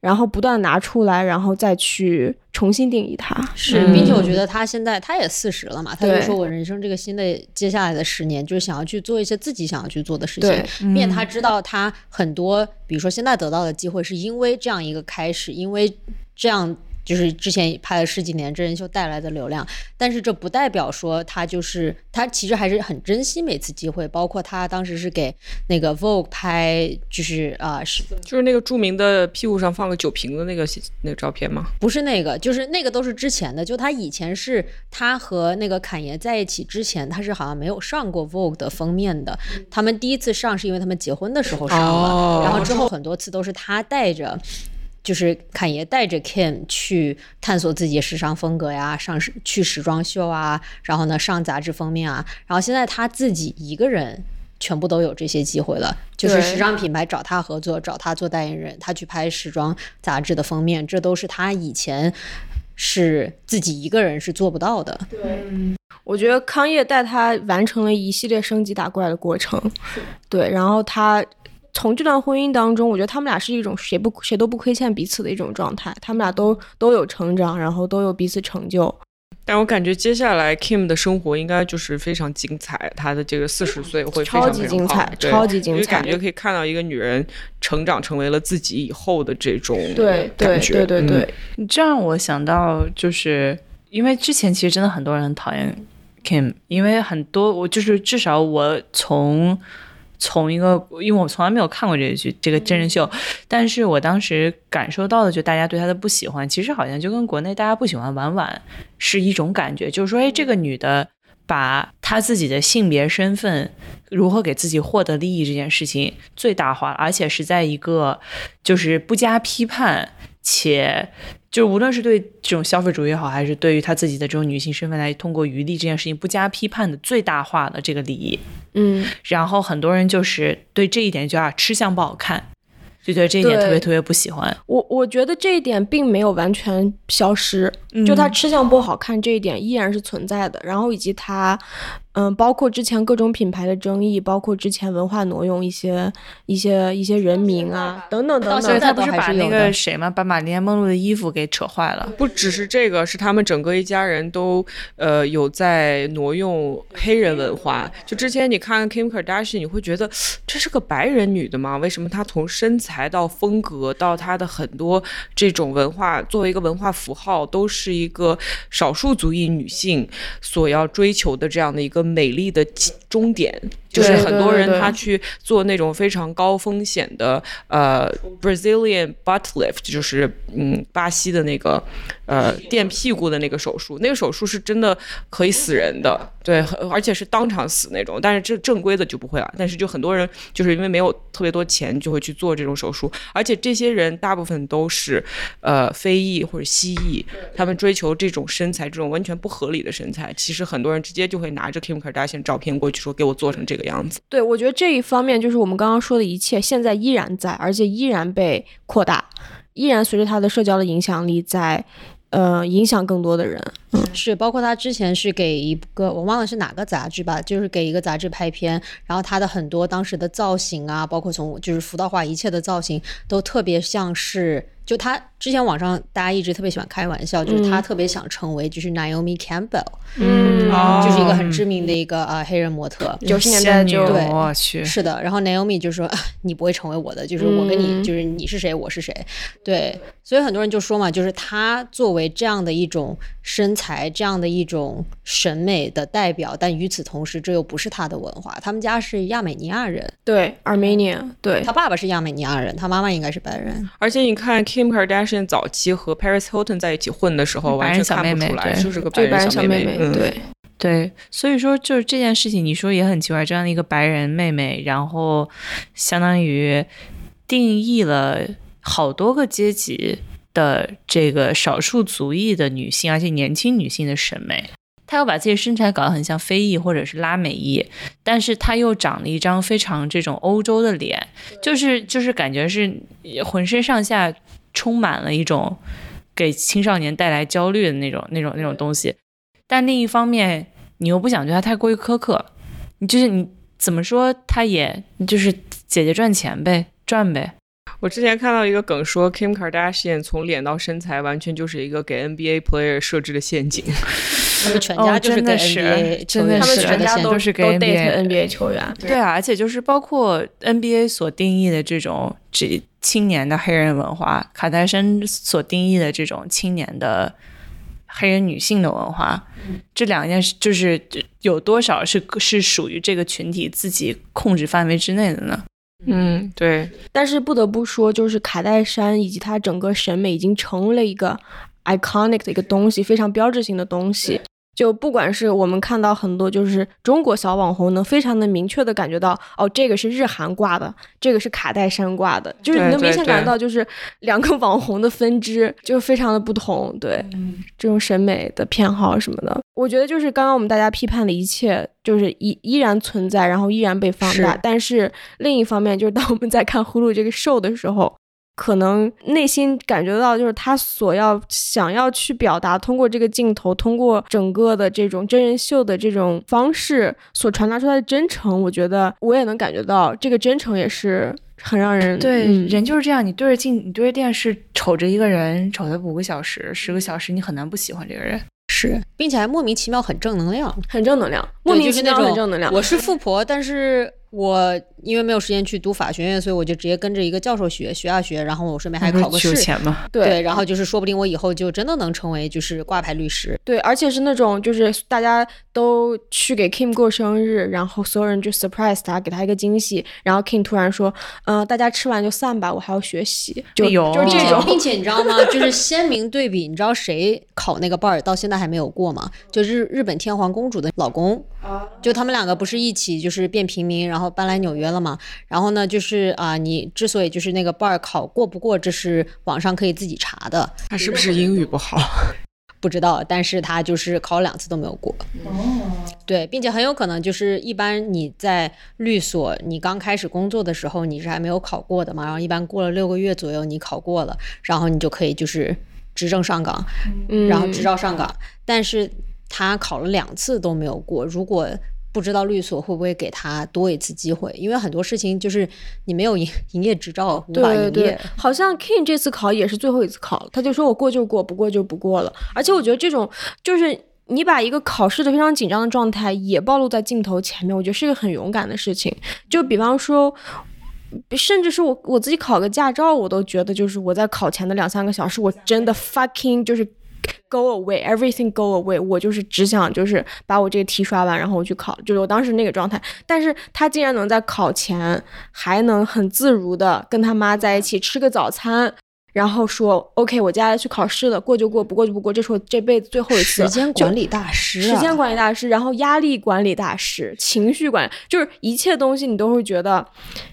然后不断拿出来，然后再去重新定义它。是，嗯并且我觉得他现在他也四十了嘛，他就说我人生这个新的接下来的十年，就是想要去做一些自己想要去做的事对情，并且他知道他很多，比如说现在得到的机会，是因为这样一个开始，因为这样。就是之前拍了十几年真人秀带来的流量，但是这不代表说他就是他其实还是很珍惜每次机会，包括他当时是给那个 Vogue 拍，就是啊、是就是那个著名的屁股上放个酒瓶的那个那个照片吗？不是那个，就是那个都是之前的。就他以前是他和那个侃爷在一起之前，他是好像没有上过 Vogue 的封面的。他们第一次上是因为他们结婚的时候上了，哦然后之后很多次都是他带着。就是侃爷带着 Kim 去探索自己的时尚风格呀，上时去时装秀啊，然后呢上杂志封面啊，然后现在他自己一个人全部都有这些机会了，就是时尚品牌找他合作，找他做代言人，他去拍时装杂志的封面，这都是他以前是自己一个人是做不到的。对我觉得康业带他完成了一系列升级打怪的过程，对，然后他从这段婚姻当中，我觉得他们俩是一种谁不谁都不亏欠彼此的一种状态，他们俩都都有成长，然后都有彼此成就。但我感觉接下来 Kim 的生活应该就是非常精彩，她的这个四十岁会非常超级精彩超级精彩。就感觉可以看到一个女人成长成为了自己以后的这种对对对对对，你这让我想到，就是因为之前其实真的很多人很讨厌 Kim，因为很多我就是至少我从从一个，因为我从来没有看过这个剧这个真人秀，但是我当时感受到的就大家对她的不喜欢，其实好像就跟国内大家不喜欢婉婉是一种感觉，就是说，哎，这个女的。把她自己的性别身份如何给自己获得利益这件事情最大化，而且是在一个就是不加批判且就无论是对这种消费主义也好，还是对于她自己的这种女性身份来通过余力这件事情不加批判的最大化的这个利益，嗯，然后很多人就是对这一点就啊吃相不好看，就觉得这一点特别特别不喜欢。我我觉得这一点并没有完全消失，嗯就他吃相不好看这一点依然是存在的，然后以及他，嗯，包括之前各种品牌的争议，包括之前文化挪用一些一些一些人名啊等等等到等对他现在都不是把那还是有的个谁嘛，把玛丽莲梦露的衣服给扯坏了。不只是这个，是他们整个一家人都呃有在挪用黑人文化。就之前你看 Kim Kardashian，你会觉得这是个白人女的吗？为什么她从身材到风格到她的很多这种文化，作为一个文化符号，都是一个少数族裔女性所要追求的这样的一个美丽的终点。就是很多人他去做那种非常高风险的呃 Brazilian butt lift，就是嗯巴西的那个呃垫屁股的那个手术，那个手术是真的可以死人的，对，而且是当场死那种。但是这正规的就不会了，但是就很多人就是因为没有特别多钱，就会去做这种手术，而且这些人大部分都是呃非裔或者西裔，他们追求这种身材，这种完全不合理的身材，其实很多人直接就会拿着 Kim Kardashian 照片过去，说给我做成这个样子。对，我觉得这一方面就是我们刚刚说的一切，现在依然在，而且依然被扩大，依然随着他的社交的影响力在，呃，影响更多的人。是，包括他之前是给一个我忘了是哪个杂志吧，就是给一个杂志拍片，然后他的很多当时的造型啊，包括从就是服道化一切的造型都特别像是，就他之前网上大家一直特别喜欢开玩笑，就是他特别想成为就是 Naomi Campbell，嗯。哦就是一个很知名的一个呃黑人模特。九十年代就对。我去，是的，然后 Naomi 就说你不会成为我的，就是我跟你、嗯。就是你是谁，我是谁，对，所以很多人就说嘛，就是他作为这样的一种身材，这样的一种审美的代表，但与此同时，这又不是他的文化。他们家是亚美尼亚人，对 Armenia，对。他爸爸是亚美尼亚人，他妈妈应该是白人。而且你看 Kim Kardashian 早期和 Paris Hilton 在一起混的时候，完全看不出来，就是个白人小小妹妹嗯，对，对，所以说就是这件事情，你说也很奇怪，这样的一个白人妹妹，然后相当于定义了好多个阶级的这个少数族裔的女性，而且年轻女性的审美。她要把自己身材搞得很像非裔或者是拉美裔，但是她又长了一张非常这种欧洲的脸，就是就是感觉是浑身上下充满了一种给青少年带来焦虑的那种那种那种东西。但另一方面，你又不想对他太过于苛刻，你就是你怎么说，他也就是姐姐赚钱呗，赚呗。我之前看到一个梗说，Kim Kardashian 从脸到身材完全就是一个给 NBA player 设置的陷阱。他们全哦家就是给真的是 NBA 他们全家都都是 NBA NBA 球员。对啊，而且就是包括 NBA 所定义的这种这青年的黑人文化，卡戴珊所定义的这种青年的黑人女性的文化，这两件事就是有多少是是属于这个群体自己控制范围之内的呢？嗯，对，但是不得不说，就是卡戴珊以及她整个审美已经成为了一个 iconic 的一个东西，非常标志性的东西。就不管是我们看到很多就是中国小网红，能非常的明确的感觉到，哦，这个是日韩挂的，这个是卡戴珊挂的，就是你能明显感觉到，就是两个网红的分支就非常的不同，对，这种审美的偏好什么的，我觉得就是刚刚我们大家批判的一切，就是依依然存在，然后依然被放大是，但是另一方面，就是当我们在看《呼噜》这个 show 的时候，可能内心感觉到，就是他所要想要去表达，通过这个镜头，通过整个的这种真人秀的这种方式所传达出来的真诚，我觉得我也能感觉到，这个真诚也是很让人对，嗯人就是这样，你对着镜，你对着电视瞅着一个人，瞅他五个小时、十个小时，你很难不喜欢这个人。是，并且还莫名其妙很正能量，很正能量，莫名其妙很正能量。我是富婆，但是我因为没有时间去读法学院，所以我就直接跟着一个教授学学啊学，然后我顺便还考个试。钱嘛？对然后就是说不定我以后就真的能成为就是挂牌律师。对，而且是那种就是大家都去给 Kim 过生日，然后所有人就 surprise 他，给他一个惊喜，然后 Kim 突然说，嗯、大家吃完就散吧，我还要学习，就、哎呦就是这种。并且你知道吗？就是鲜明对比，你知道谁考那个 bar 到现在还没有过吗？就日日本天皇公主的老公，就他们两个不是一起就是变平民，然后搬来纽约了嘛？然后呢，就是啊、你之所以就是那个 bar 考过不过，这是网上可以自己查的，他是不是英语不好？不知道，但是他就是考两次都没有过。对，并且很有可能就是一般你在律所，你刚开始工作的时候你是还没有考过的嘛，然后一般过了六个月左右你考过了，然后你就可以就是执政上岗，嗯，然后执照上岗。但是他考了两次都没有过，如果不知道律所会不会给他多一次机会，因为很多事情就是你没有营营业执照 无法营业。对对，好像 King 这次考也是最后一次考了，他就说我过就过，不过就不过了。而且我觉得这种就是你把一个考试的非常紧张的状态也暴露在镜头前面，我觉得是一个很勇敢的事情。就比方说。甚至是我我自己考个驾照，我都觉得就是我在考前的两三个小时，我真的 fucking 就是 go away everything go away，我就是只想就是把我这个题刷完，然后我去考，就是我当时那个状态。但是他竟然能在考前还能很自如的跟他妈在一起吃个早餐，然后说 OK，我接下来去考试了，过就过，不过就不过，这是我这辈子最后一次时间管理大师、啊，时间管理大师，然后压力管理大师，情绪管，就是一切东西你都会觉得，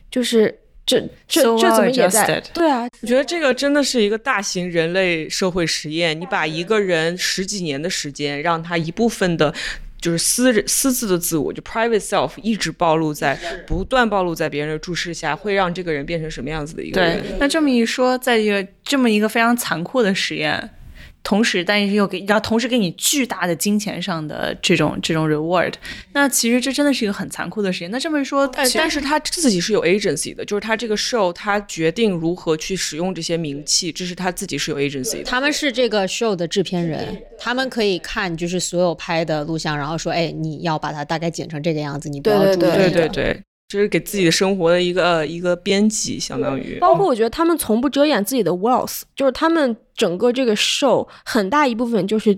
就是这这这怎么也在对啊，我觉得这个真的是一个大型人类社会实验。你把一个人十几年的时间，让他一部分的就是私人私自的自我，就 private self 一直暴露在不断暴露在别人的注视下，会让这个人变成什么样子的一个对人？，那这么一说，在一个这么一个非常残酷的实验，同时，但是又给，然后同时给你巨大的金钱上的这种这种 reward，那其实这真的是一个很残酷的事情。那这么说，但但是他自己是有 agency 的，就是他这个 show 他决定如何去使用这些名气，这是他自己是有 agency 的。他们是这个 show 的制片人，他们可以看就是所有拍的录像，然后说，哎，你要把它大概剪成这个样子，你不要注意对对对这个对对，这是给自己的生活的一个一个编辑，相当于。包括我觉得他们从不遮掩自己的 wealth，就是他们整个这个 show 很大一部分就是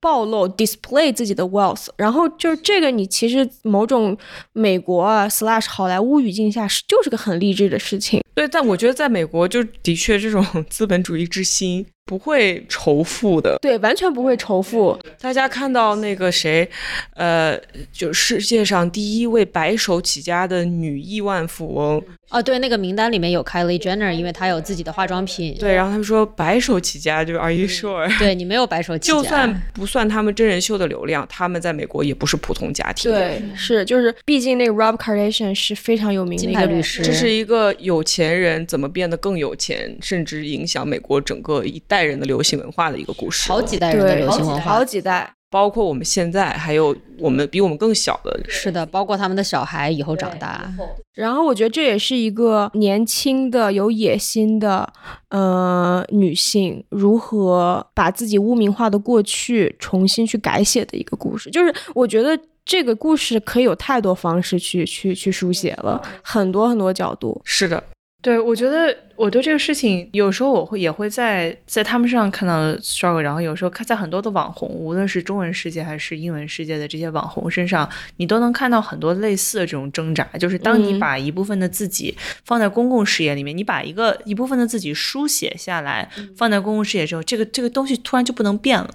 暴露 display 自己的 wealth，然后就是这个你其实某种美国啊 slash 好莱坞语境下是就是个很励志的事情。对，但我觉得在美国，就的确这种资本主义之心不会仇富的。对，完全不会仇富。大家看到那个谁，呃，就世界上第一位白手起家的女亿万富翁，哦，对，那个名单里面有 Kylie Jenner，因为她有自己的化妆品。对，然后他们说白手起家，就是 Are you sure？对你没有白手起家，就算不算他们真人秀的流量，他们在美国也不是普通家庭。，对，是就是，毕竟那个 Rob Kardashian 是非常有名的一个牌律师，这是一个有钱人怎么变得更有钱，甚至影响美国整个一代人的流行文化的一个故事。好几代人的对流行文化好。几代。包括我们现在，还有我们比我们更小的是的，包括他们的小孩以后长大，然后我觉得这也是一个年轻的、有野心的呃女性如何把自己污名化的过去重新去改写的一个故事。就是我觉得这个故事可以有太多方式去去去书写了，很多很多角度。是的，对，我觉得我对这个事情，有时候我会也会在在他们身上看到 struggle，然后有时候看在很多的网红，无论是中文世界还是英文世界的这些网红身上，你都能看到很多类似的这种挣扎。就是当你嗯把一部分的自己放在公共视野里面，你把一个一部分的自己书写下来，放在公共视野之后，这个这个东西突然就不能变了。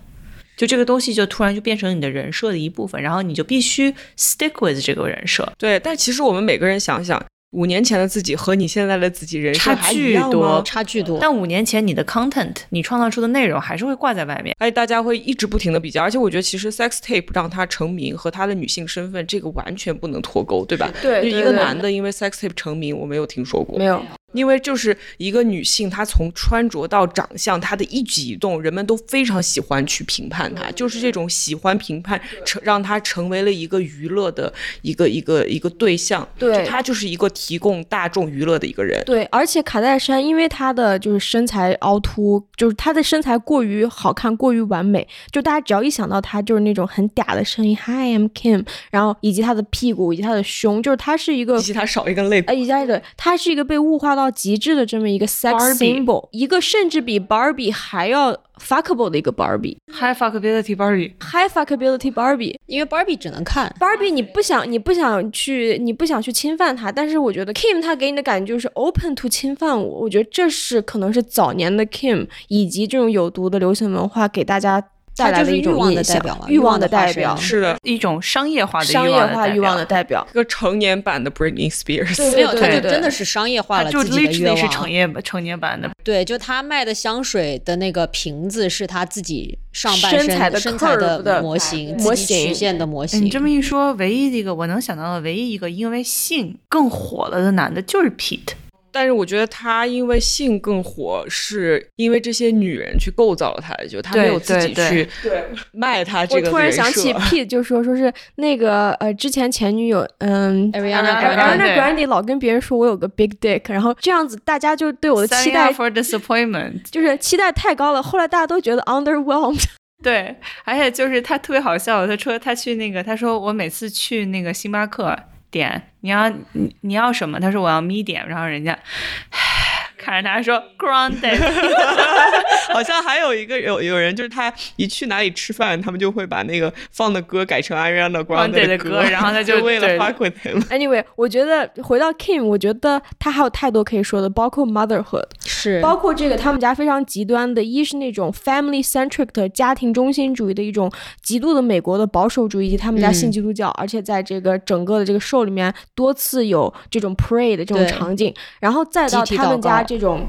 就这个东西就突然就变成你的人设的一部分，然后你就必须 stick with 这个人设。对。但其实我们每个人想想，五年前的自己和你现在的自己人设差还一距多差距多。但五年前你的 content，你创造出的内容还是会挂在外面。而且大家会一直不停的比较，而且我觉得其实 sex tape 让他成名和他的女性身份这个完全不能脱钩，对吧？就一个对对对男的因为 sex tape 成名，我没有听说过，没有，因为就是一个女性，她从穿着到长相，她的一举一动，人们都非常喜欢去评判她，就是这种喜欢评判，成让她成为了一个娱乐的一个一个一个对象。对就她就是一个提供大众娱乐的一个人。对，而且卡戴珊因为她的就是身材凹凸，就是她的身材过于好看，过于完美，就大家只要一想到她就是那种很嗲的声音，Hi I'm Kim，然后以及她的屁股以及她的胸，就是她是一个以及她少一根肋骨呃，，以及对，她是一个被物化到极致的这么一个 sex Barbie symbol，一个甚至比 Barbie 还要 fuckable 的一个 Barbie。High fuckability Barbie，high fuckability Barbie。因为 Barbie 只能看，Barbie，你不想，你不想去，你不想去侵犯他，但是我觉得 Kim 他给你的感觉就是 open to 侵犯我，我觉得这是可能是早年的 Kim 以及这种有毒的流行文化给大家带来的一种他就是欲望的代表嘛欲望的代表，是的，一种商业化的商业化欲望的代代表。一个成年版的 Britney Spears。对没有，他对对就真的是商业化了自己的愿 literally 是成望。年成年版的。对，就他卖的香水的那个瓶子是他自己上半身材的身材的模型，模自己曲线的模哎型。你这么一说，唯一的一个我能想到的唯一一个因为性更火了的男的就是 Pete。但是我觉得他因为性更火，是因为这些女人去构造了他，就他没有自己对去卖他这个我突然想起 Pete 就说说是那个呃之前前女友嗯 Ariana Grande 老跟别人说我有个 big dick，然后这样子大家就对我的期待 for disappointment。就是期待太高了，后来大家都觉得 underwhelmed。对，而且就是他特别好笑，他说他去那个，他说我每次去那个星巴克点，你要你要什么？他说我要咪点然后人家看着他说 grande，好像还有一个有有人就是他一去哪里吃饭，他们就会把那个放的歌改成 Ariana Grande Grande 的歌，然后他就 为了对。fuck with him。Anyway，我觉得回到 Kim，我觉得他还有太多可以说的，包括 motherhood，是。包括这个他们家非常极端的，一是那种 family centric 的家庭中心主义的一种极度的美国的保守主义，以及他们家信嗯基督教，而且在这个整个的这个 show 里面多次有这种 pray 的这种场景，然后再到他们家这种。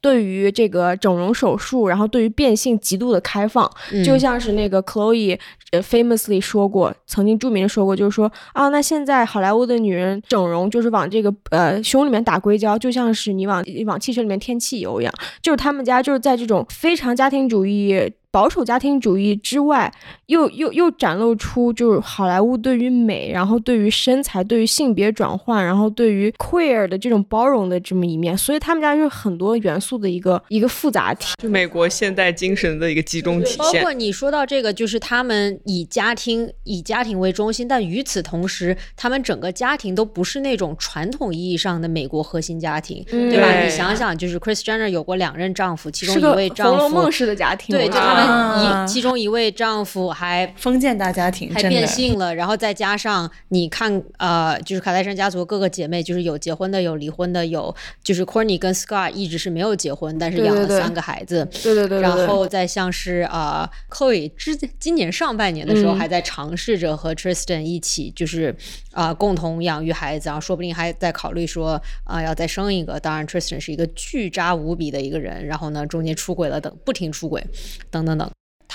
对于这个整容手术，然后对于变性极度的开放，嗯就像是那个 Chloe 呃 famously 说过，曾经著名的说过，就是说啊，那现在好莱坞的女人整容就是往这个呃胸里面打硅胶，就像是你往往汽车里面添汽油一样，就是他们家就是在这种非常家庭主义。保守家庭主义之外，又又又展露出就是好莱坞对于美，然后对于身材、对于性别转换，然后对于 queer 的这种包容的这么一面，所以他们家就是很多元素的一个一个复杂体。就美国现代精神的一个集中体现。包括你说到这个，就是他们以家庭以家庭为中心，但与此同时，他们整个家庭都不是那种传统意义上的美国核心家庭，嗯对吧？你想想，就是 Chris Jenner 有过两任丈夫，其中一位《红丈夫楼梦》式的家庭，对，就啊一其中一位丈夫还封建大家庭，还变性了，然后再加上你看，呃，就是卡戴珊家族各个姐妹，就是有结婚的，有离婚的，有就是 Courtney 跟 Scott 一直是没有结婚，但是养了三个孩子，对对对对对，然后再像是呃，Chloe 之今年上半年的时候嗯还在尝试着和 Tristan 一起，就是啊、呃共同养育孩子，然后说不定还在考虑说啊、要再生一个。当然，Tristan 是一个巨渣无比的一个人，然后呢中间出轨了等，不停出轨，等等等。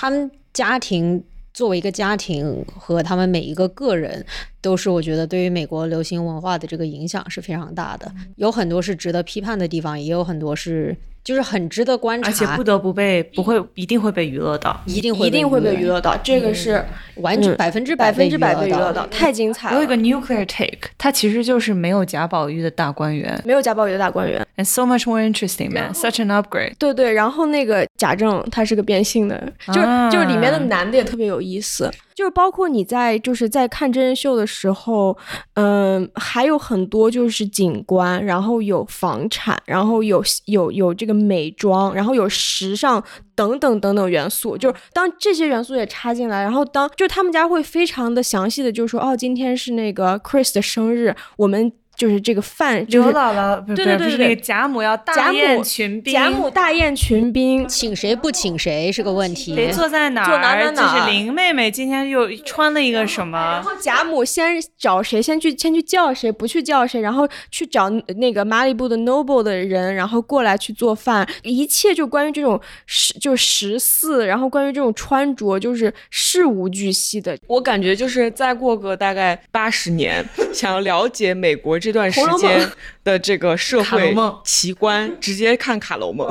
他们家庭作为一个家庭和他们每一个个人，都是我觉得对于美国流行文化的这个影响是非常大的。有很多是值得批判的地方，也有很多是就是很值得观察，而且不得不被不会一定会被娱乐到。一定会一定会被娱乐，乐到，这个是完全嗯百分之百分之百被娱乐到，太精彩了。还有一个 nuclear take，它其实就是没有贾宝玉的大观园没有贾宝玉的大观园，，and so much more interesting man，such an upgrade。对对，然后那个贾政他是个变性的，就就是里面的男的也特别有意思，就是包括你在就是在看真人秀的时候，嗯、还有很多就是景观，然后有房产，然后有有有这个美妆，然后有时尚等等等等元素，就是当这些元素也插进来，然后当就是他们家会非常的详细的就是说，哦，今天是那个 Chris 的生日，我们就是这个饭就是刘姥姥对对对对那个贾母要贾母大宴群宾，贾母大宴群宾，请谁不请谁是个问题。谁坐在哪儿？坐哪儿哪就是林妹妹今天又穿了一个什么？然后贾母先找谁，先去先去叫谁，不去叫谁，然后去找那个马里布的 noble 的人，然后过来去做饭，一切就关于这种食就是食肆，然后关于这种穿着，就是事无巨细的。我感觉就是再过个大概八十年，想要了解美国这段时间的这个社会奇观，直接看《卡楼梦》，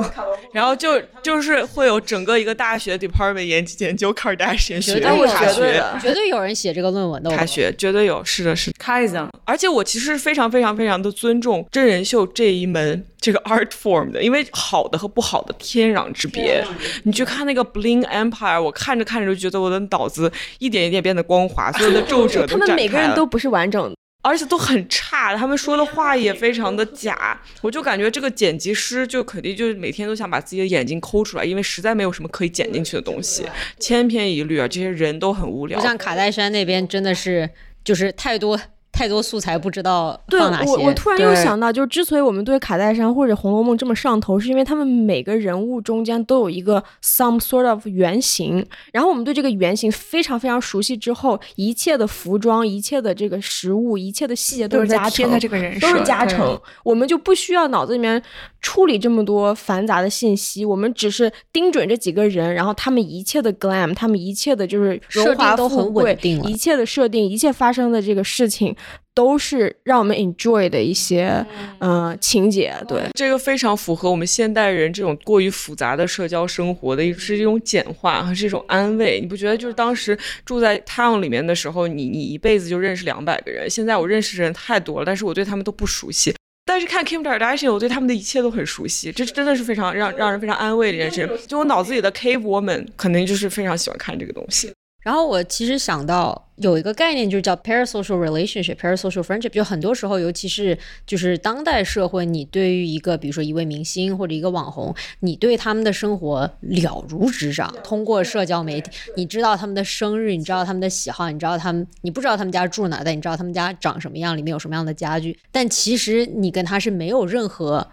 然后就就是会有整个一个大学 department 研研究 Kardashian 学卡学绝对绝对有人写这个论文的，我卡学，绝对有，是的，是的。Kaizen 而且我其实非常非常非常的尊重真人秀这一门这个 art form 的，因为好的和不好的天壤之别。你去看那个 Bling Empire，我看着看着就觉得我的脑子一点一点变得光滑，所有的皱褶都他们展开了。每个人都不是完整的。而且都很差，他们说的话也非常的假，我就感觉这个剪辑师就肯定就是每天都想把自己的眼睛抠出来，因为实在没有什么可以剪进去的东西，千篇一律啊，这些人都很无聊不。像卡戴珊那边真的是就是太多太多素材，不知道对放哪些。我，我突然又对想到，就是之所以我们对卡戴珊或者《红楼梦》这么上头，是因为他们每个人物中间都有一个 some sort of 原型，然后我们对这个原型非常非常熟悉之后，一切的服装、一切的这个食物、一切的细节都是加成。这个人设，都是加成，我们就不需要脑子里面处理这么多繁杂的信息，我们只是盯准这几个人，然后他们一切的 glam，他们一切的就是荣华都很富贵稳定一切的设定，一切发生的这个事情，都是让我们 enjoy 的一些嗯、呃情节。对，这个非常符合我们现代人这种过于复杂的社交生活的，是一种简化和是一种安慰。你不觉得就是当时住在 town 里面的时候，你你一辈子就认识两百个人，现在我认识的人太多了，但是我对他们都不熟悉。但是看 Kim Kardashian，我对他们的一切都很熟悉，这真的是非常让让人非常安慰的一件事。就我脑子里的 Cave Woman 肯定就是非常喜欢看这个东西。然后我其实想到有一个概念，就是叫 parasocial relationship、parasocial friendship。就很多时候，尤其是就是当代社会，你对于一个比如说一位明星或者一个网红，你对他们的生活了如指掌。通过社交媒体，你知道他们的生日，你知道他们的喜好，你知道他们，你不知道他们家住哪，但你知道他们家长什么样，里面有什么样的家具。但其实你跟他是没有任何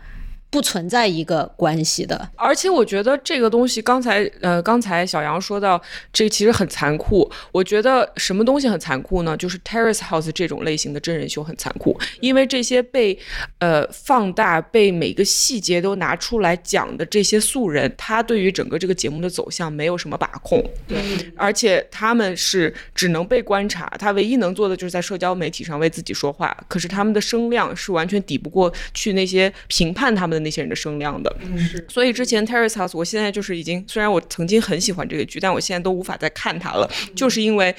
不存在一个关系的。而且我觉得这个东西，刚才呃，刚才小杨说到，这其实很残酷。我觉得什么东西很残酷呢？就是 Terrace House 这种类型的真人秀很残酷，因为这些被呃放大、被每个细节都拿出来讲的这些素人，他对于整个这个节目的走向没有什么把控。对，而且他们是只能被观察，他唯一能做的就是在社交媒体上为自己说话。可是他们的声量是完全抵不过去那些评判他们的那些人的声量的。是，所以之前 Terrace House，我现在就是已经，虽然我曾经很喜欢这个剧，但我现在都无法再看它了，就是因为。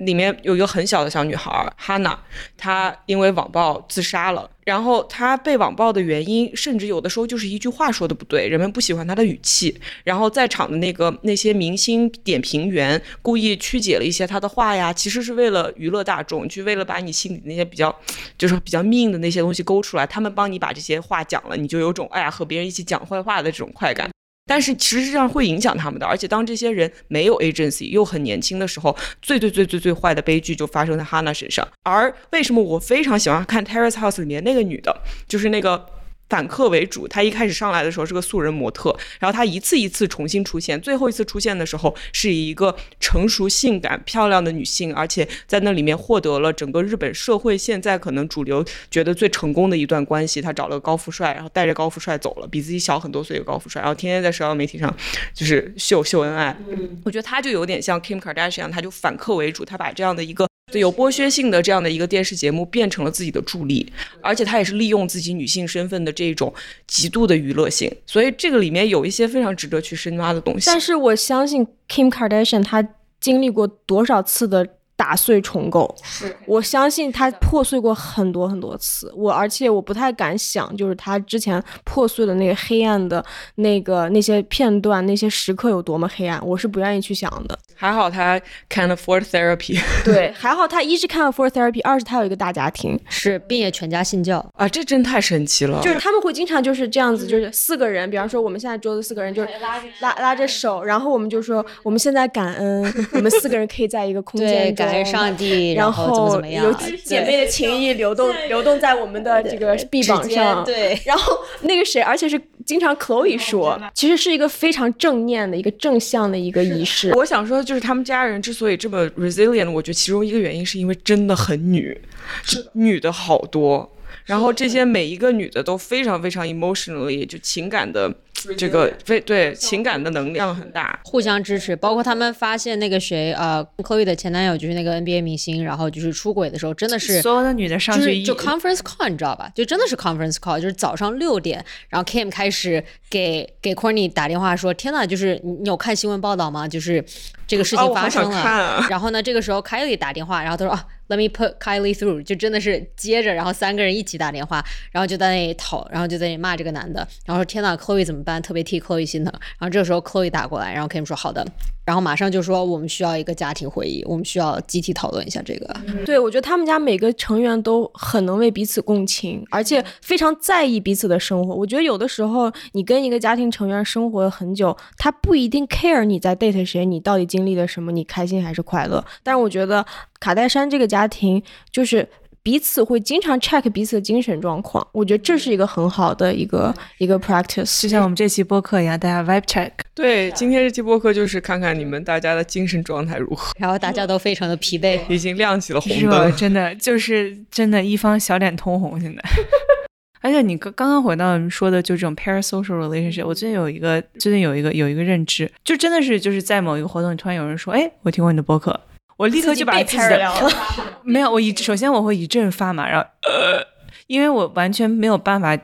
里面有一个很小的小女孩哈娜，她因为网暴自杀了。然后他被网暴的原因，甚至有的时候就是一句话说的不对，人们不喜欢他的语气。然后在场的那个那些明星点评员故意曲解了一些他的话呀，其实是为了娱乐大众，去为了把你心里那些比较就是比较命的那些东西勾出来。他们帮你把这些话讲了，你就有种哎呀和别人一起讲坏话的这种快感。但是其实上会影响他们的，而且当这些人没有 agency 又很年轻的时候，最最最最最坏的悲剧就发生在哈娜身上。而为什么我非常喜欢看 Terrace House 里面那个女的，就是那个。反客为主，他一开始上来的时候是个素人模特，然后他一次一次重新出现，最后一次出现的时候是以一个成熟、性感、漂亮的女性，而且在那里面获得了整个日本社会现在可能主流觉得最成功的一段关系。他找了个高富帅，然后带着高富帅走了，比自己小很多岁的高富帅，然后天天在社交媒体上就是秀秀恩爱。我觉得他就有点像 Kim Kardashian，他就反客为主，他把这样的一个。有剥削性的这样的一个电视节目变成了自己的助力，而且他也是利用自己女性身份的这种极度的娱乐性，所以这个里面有一些非常值得去深挖的东西。但是我相信 Kim Kardashian 她经历过多少次的。打碎重构，是我相信它破碎过很多很多次。我而且我不太敢想，就是它之前破碎的那个黑暗的那个那些片段、那些时刻有多么黑暗，我是不愿意去想的。还好他 can afford therapy，对，还好他一是 can afford therapy，二是他有一个大家庭，是并且全家信教啊，这真太神奇了。就是他们会经常就是这样子，就是四个人，比方说我们现在桌子四个人，就是拉拉拉着手，然后我们就说我们现在感恩，我们四个人可以在一个空间中。上帝，然后怎么怎么样？有姐妹的情谊流动流动在我们的这个臂膀上。对，然后那个谁，而且是经常 Chloe 说，其实是一个非常正念的一个正向的一个仪式。我想说，就是他们家人之所以这么 resilient，我觉得其中一个原因是因为真的很女，是女的好多。然后这些每一个女的都非常非常 emotionally 就情感的这个非对情感的能量很大，互相支持。包括他们发现那个谁呃，Chloe 的前男友就是那个 NBA 明星，然后就是出轨的时候，真的是所有的女的上去就 conference call 你知道吧？就真的是 conference call，就是早上六点，然后 Kim 开始给给 c o r n e y 打电话说：“天呐，就是你有看新闻报道吗？就是这个事情发生了。”然后呢，这个时候 Kylie 打电话，然后他说：“啊。” Let me put Kylie through，就真的是接着，然后三个人一起打电话，然后就在那里讨，然后就在那里骂这个男的，然后说天呐，Chloe 怎么办？特别替 Chloe 心疼。然后这个时候 Chloe 打过来，然后 Kim 说好的，然后马上就说我们需要一个家庭会议，我们需要集体讨论一下这个。对，我觉得他们家每个成员都很能为彼此共情，而且非常在意彼此的生活。我觉得有的时候你跟一个家庭成员生活了很久，他不一定 care 你在 date 谁，你到底经历了什么，你开心还是快乐。但是我觉得。卡戴珊这个家庭就是彼此会经常 check 彼此的精神状况，我觉得这是一个很好的一个一个 practice，就像我们这期播客一样，大家 vibe check。对，今天这期播客就是看看你们大家的精神状态如何，然后大家都非常的疲惫，已经亮起了红灯，真的就是真的，一方小脸通红现在。而且你刚刚刚回到说的就这种 parasocial relationship，我最近有一个最近有一个有一个认知，就真的是就是在某一个活动，突然有人说，哎，我听过你的播客。我立刻就把自己的 没有，我一首先我会一阵发麻，然后呃，因为我完全没有办法，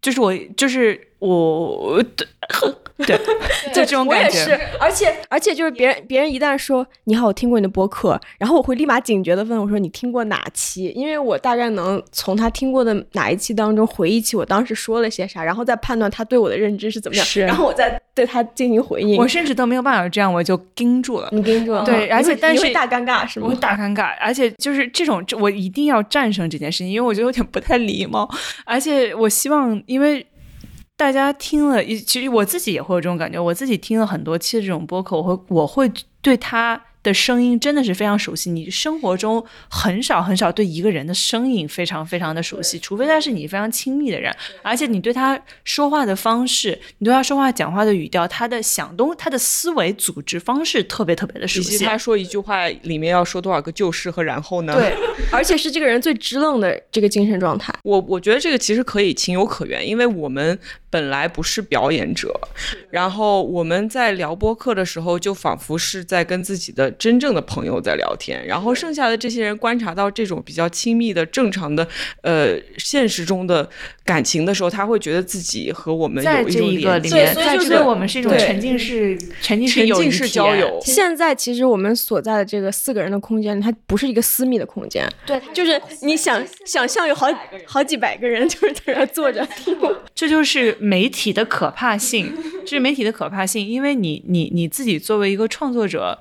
就是我就是我。对，就这种感觉。我也是，而且而且就是别人别人一旦说你好，我听过你的播客，然后我会立马警觉的问我说你听过哪期？因为我大概能从他听过的哪一期当中回忆起我当时说了些啥，然后再判断他对我的认知是怎么样，然后我再对他进行回应。我甚至都没有办法这样，我就盯住了。你盯住了。对，而且但是大尴尬是吗？我大尴尬，而且就是这种，我一定要战胜这件事情，因为我觉得有点不太礼貌，而且我希望因为。大家听了一，其实我自己也会有这种感觉。我自己听了很多期的这种播客，我会我会对他的声音真的是非常熟悉，你生活中很少很少对一个人的声音非常非常的熟悉，除非他是你非常亲密的人，而且你对他说话的方式，你对他说话讲话的语调，他的想东，他的思维组织方式特别特别的熟悉。以及他说一句话里面要说多少个就是和然后呢？对，而且是这个人最支棱的这个精神状态。我我觉得这个其实可以情有可原，因为我们本来不是表演者，然后我们在聊播客的时候，就仿佛是在跟自己的真正的朋友在聊天，然后剩下的这些人观察到这种比较亲密的、正常的呃现实中的感情的时候，他会觉得自己和我们有在这种一个里面，连接。在这个我们是一种沉浸式、沉浸式沉浸式交友，现在其实我们所在的这个四个人的空间，它不是一个私密的空间，对，就是你想想象有好好几百个人就是在那坐着。听。这就是媒体的可怕性，这是媒体的可怕性，因为你你你自己作为一个创作者，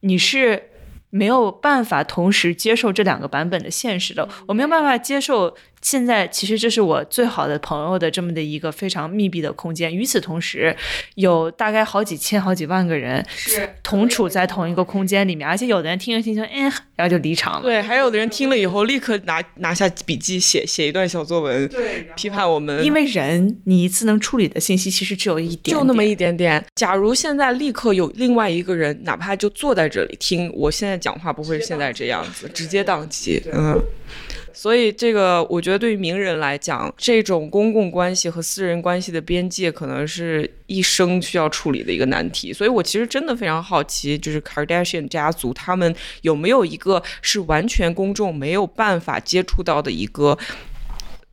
你是没有办法同时接受这两个版本的现实的，我没有办法接受。现在其实这是我最好的朋友的这么的一个非常密闭的空间，与此同时，有大概好几千、好几万个人是同处在同一个空间里面，而且有的人听着听着，哎，然后就离场了。对，还有的人听了以后立刻拿拿下笔记写写一段小作文，对批判我们，因为人，你一次能处理的信息其实只有一点就那么一点点。假如现在立刻有另外一个人，哪怕就坐在这里听，我现在讲话不会现在这样子，直接宕机。嗯。所以，这个我觉得对于名人来讲，这种公共关系和私人关系的边界，可能是一生需要处理的一个难题。所以我其实真的非常好奇，就是 Kardashian 家族他们有没有一个是完全公众没有办法接触到的一个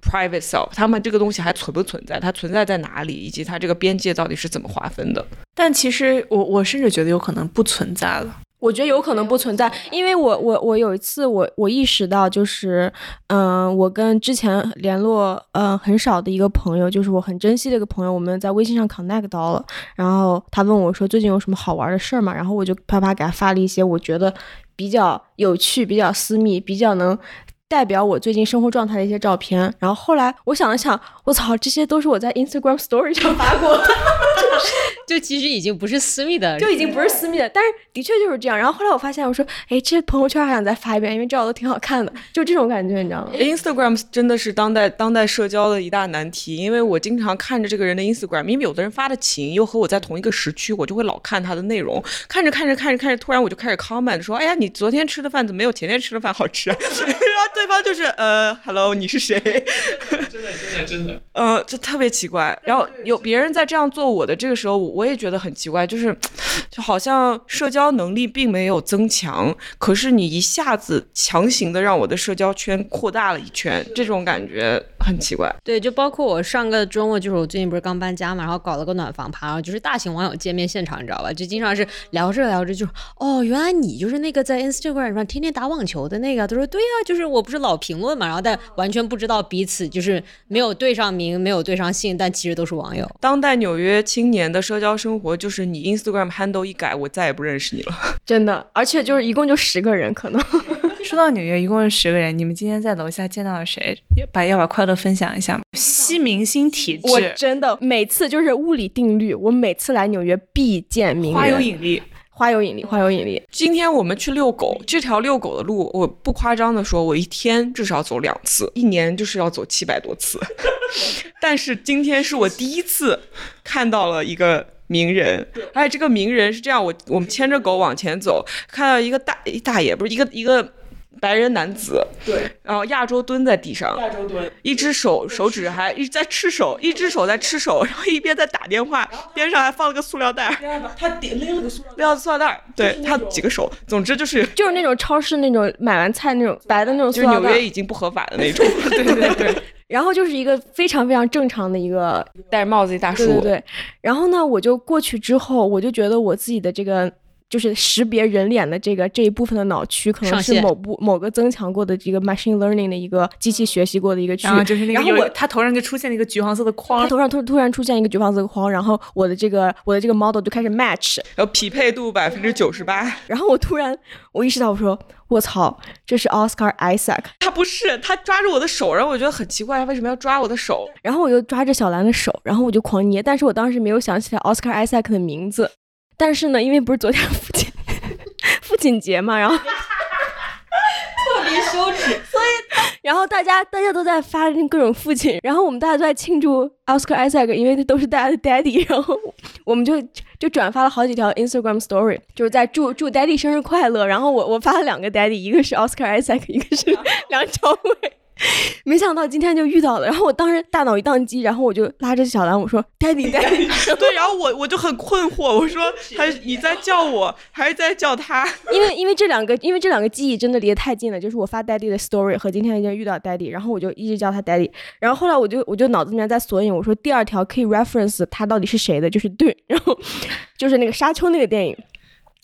private self？他们这个东西还存不存在？它存在在哪里？以及它这个边界到底是怎么划分的？但其实我我甚至觉得有可能不存在了。我觉得有可能不存在，因为我我我有一次我我意识到，就是嗯、我跟之前联络呃很少的一个朋友，就是我很珍惜的一个朋友，我们在微信上 connect 到了，然后他问我说最近有什么好玩的事儿吗？然后我就啪啪给他发了一些我觉得比较有趣、比较私密、比较能。代表我最近生活状态的一些照片，然后后来我想了想，我操，这些都是我在 Instagram Story 上发过的，就 其实已经不是私密的，就已经不是私密的，但是的确就是这样。然后后来我发现，我说，哎，这朋友圈还想再发一遍，因为照的都挺好看的，就这种感觉，你知道吗？Instagram 真的是当代当代社交的一大难题，因为我经常看着这个人的 Instagram，因为有的人发的勤，又和我在同一个时区，我就会老看他的内容，看着看着看着看着，突然我就开始 comment 说，哎呀，你昨天吃的饭怎么没有前天吃的饭好吃啊？然后对方就是呃，Hello，你是谁？真的真的真的，呃，这特别奇怪。然后有别人在这样做我的这个时候，我也觉得很奇怪，就是 就好像社交能力并没有增强，可是你一下子强行的让我的社交圈扩大了一圈，这种感觉很奇怪。对，就包括我上个周末，就是我最近不是刚搬家嘛，然后搞了个暖房趴，然后就是大型网友见面现场，你知道吧？就经常是聊着聊着就，哦，原来你就是那个在 Instagram 上天天打网球的那个。他说对呀、就是我不是老评论嘛，然后但完全不知道彼此就是没有对上名，没有对上姓，但其实都是网友。当代纽约青年的社交生活，就是你 Instagram handle 一改，我再也不认识你了。真的，而且就是一共就十个人，可能 说到纽约，一共是十个人，你们今天在楼下见到了谁？把要把快乐分享一下吗？吸明星体质我质，真的每次就是物理定律，我每次来纽约必见名人，花有引力。花有引力，花有引力。今天我们去遛狗，这条遛狗的路，我不夸张的说，我一天至少走两次，一年就是要走七百多次。但是今天是我第一次看到了一个名人，而且这个名人是这样，我我们牵着狗往前走，看到一个大一大爷，不是一个一个。白人男子，对，然后亚洲蹲在地上，亚洲蹲，一只手手指还一直在吃手，一只手在吃手，然后一边在打电话，边上还放了个塑料袋他点拎了个塑料袋，撂塑料袋儿，对他几个手，总之就是就是那种超市那种买完菜那种白的那种塑就是料袋，纽约已经不合法的那种，对对对，然后就是一个非常非常正常的一个，戴着帽子一大叔，对对对。然后呢，我就过去之后，我就觉得我自己的这个。就是识别人脸的这个这一部分的脑区，可能是某部某个增强过的这个 machine learning 的一个机器学习过的一个区域。然后就是那个然后我他头上就出现了一个橘黄色的框他，头上突突然出现一个橘黄色的框，然后我的这个我的这个 model 就开始 match，然后匹配度百分之九十八，然后我突然我意识到，我说我操，这是 Oscar Isaac，他不是他抓着我的手，然后我觉得很奇怪，他为什么要抓我的手？然后我就抓着小兰的手，然后我就狂捏，但是我当时没有想起来 Oscar Isaac 的名字。但是呢，因为不是昨天父亲父亲亲节嘛，然后 特别羞耻，所以然后大家大家都在发各种父亲，然后我们大家都在庆祝奥斯卡艾塞克，因为都是大家的 daddy，然后我们就就转发了好几条 Instagram story，就是在祝祝 daddy 生日快乐，然后我我发了两个 daddy，一个是奥斯卡艾塞克，一个是 梁朝伟。没想到今天就遇到了，然后我当时大脑一宕机，然后我就拉着小兰我说：“Daddy Daddy。对，然后我我就很困惑，我说还你在叫我还是在叫他？因为因为这两个因为这两个记忆真的离得太近了，就是我发 Daddy 的 story 和今天已经遇到 Daddy，然后我就一直叫他 Daddy，然后后来我就我就脑子里面在索引，我说第二条可以 reference 他到底是谁的，就是对，然后就是那个沙丘那个电影，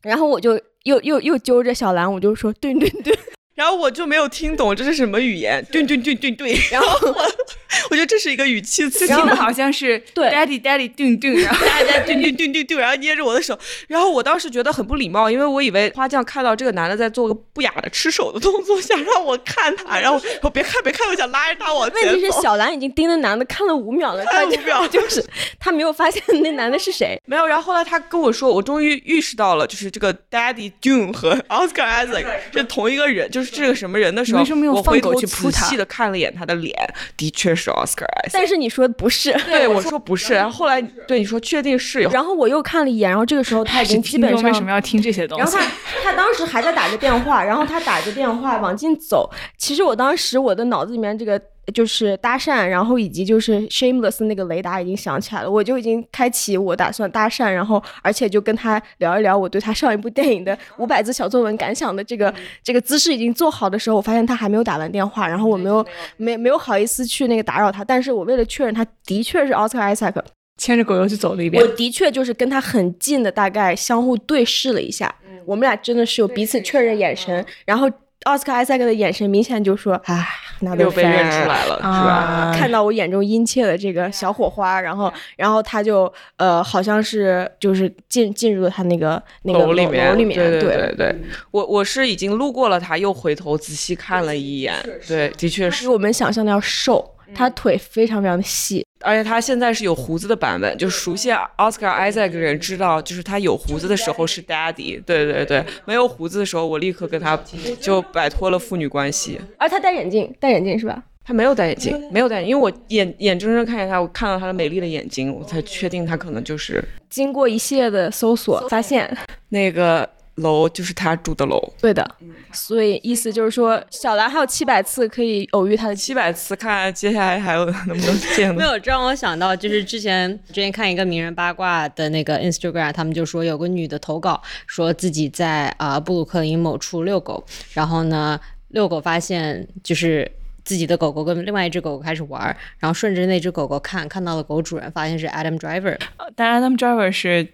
然后我就又又又揪着小兰，我就说对对对。然后我就没有听懂这是什么语言，对对对对对。然后我 我觉得这是一个语气词，听的好像是对 daddy daddy 对对，然后大家对对对对对，然后捏着我的手，然后我当时觉得很不礼貌，因为我以为花匠看到这个男的在做个不雅的吃手的动作，想让我看他，然后我别看别看，我想拉着他往前问题是小兰已经盯着男的看了五秒了，看五秒就是他没有发现那男的是谁。没有，然后后来他跟我说，我终于意识到了，就是这个 Daddy Dune 和 Oscar Isaac 是同一个人，就是这个什么人的时候，为什么没有我回头放狗去扑他仔细的看了一眼他的脸，的确是 Oscar Isaac。但是你说不是，对我说不是，然后后来对你说确定是，然后我又看了一眼，然后这个时候他已经基本上为什么要听这些东西？然后他他当时还在打着电话，然后他打着电话往进走。其实我当时我的脑子里面这个就是搭讪，然后以及就是 shameless 那个雷达已经响起来了，我就已经开启我打算搭讪，然后而且就跟他聊一聊我对他上一部电影的五百字小作文感想的这个这个姿势已经做好的时候，我发现他还没有打完电话，然后我没有没没有好意思去那个打扰他，但是我为了确认他的确是奥斯卡 Isaac，，牵着狗又去走了一遍我。的确就是跟他很近的，大概相互对视了一下，我们俩真的是有彼此确认眼神，然后奥斯卡艾塞克的眼神明显就说：“唉，那又被认出来了，是吧？啊看到我眼中殷切的这个小火花，然后，然后他就呃，好像是就是进进入了他那个那个楼里面，楼里面，对对对对，我我是已经路过了他，又回头仔细看了一眼，对，的确是，比我们想象的要瘦，他腿非常非常的细，而且他现在是有胡子的版本，就熟悉 Oscar Isaac 的人知道，就是他有胡子的时候是 Daddy，对对对，没有胡子的时候，我立刻跟他就摆脱了父女关系。而他戴眼镜，戴眼镜是吧？他没有戴眼镜，没有戴眼镜，因为我眼眼睁睁看见他，我看到他的美丽的眼睛，我才确定他可能就是经过一系列的搜索，发现那个楼就是他住的楼。对的，所以意思就是说，小兰还有七百次可以偶遇他的机七百次，看接下来还有能不能见。没有，这让我想到，就是之前之前看一个名人八卦的那个 Instagram，他们就说有个女的投稿，说自己在啊、布鲁克林某处遛狗，然后呢遛狗发现就是。自己的狗狗跟另外一只狗狗开始玩儿，然后顺着那只狗狗看，看到了狗主人，发现是 Adam Driver，但 Adam Driver 是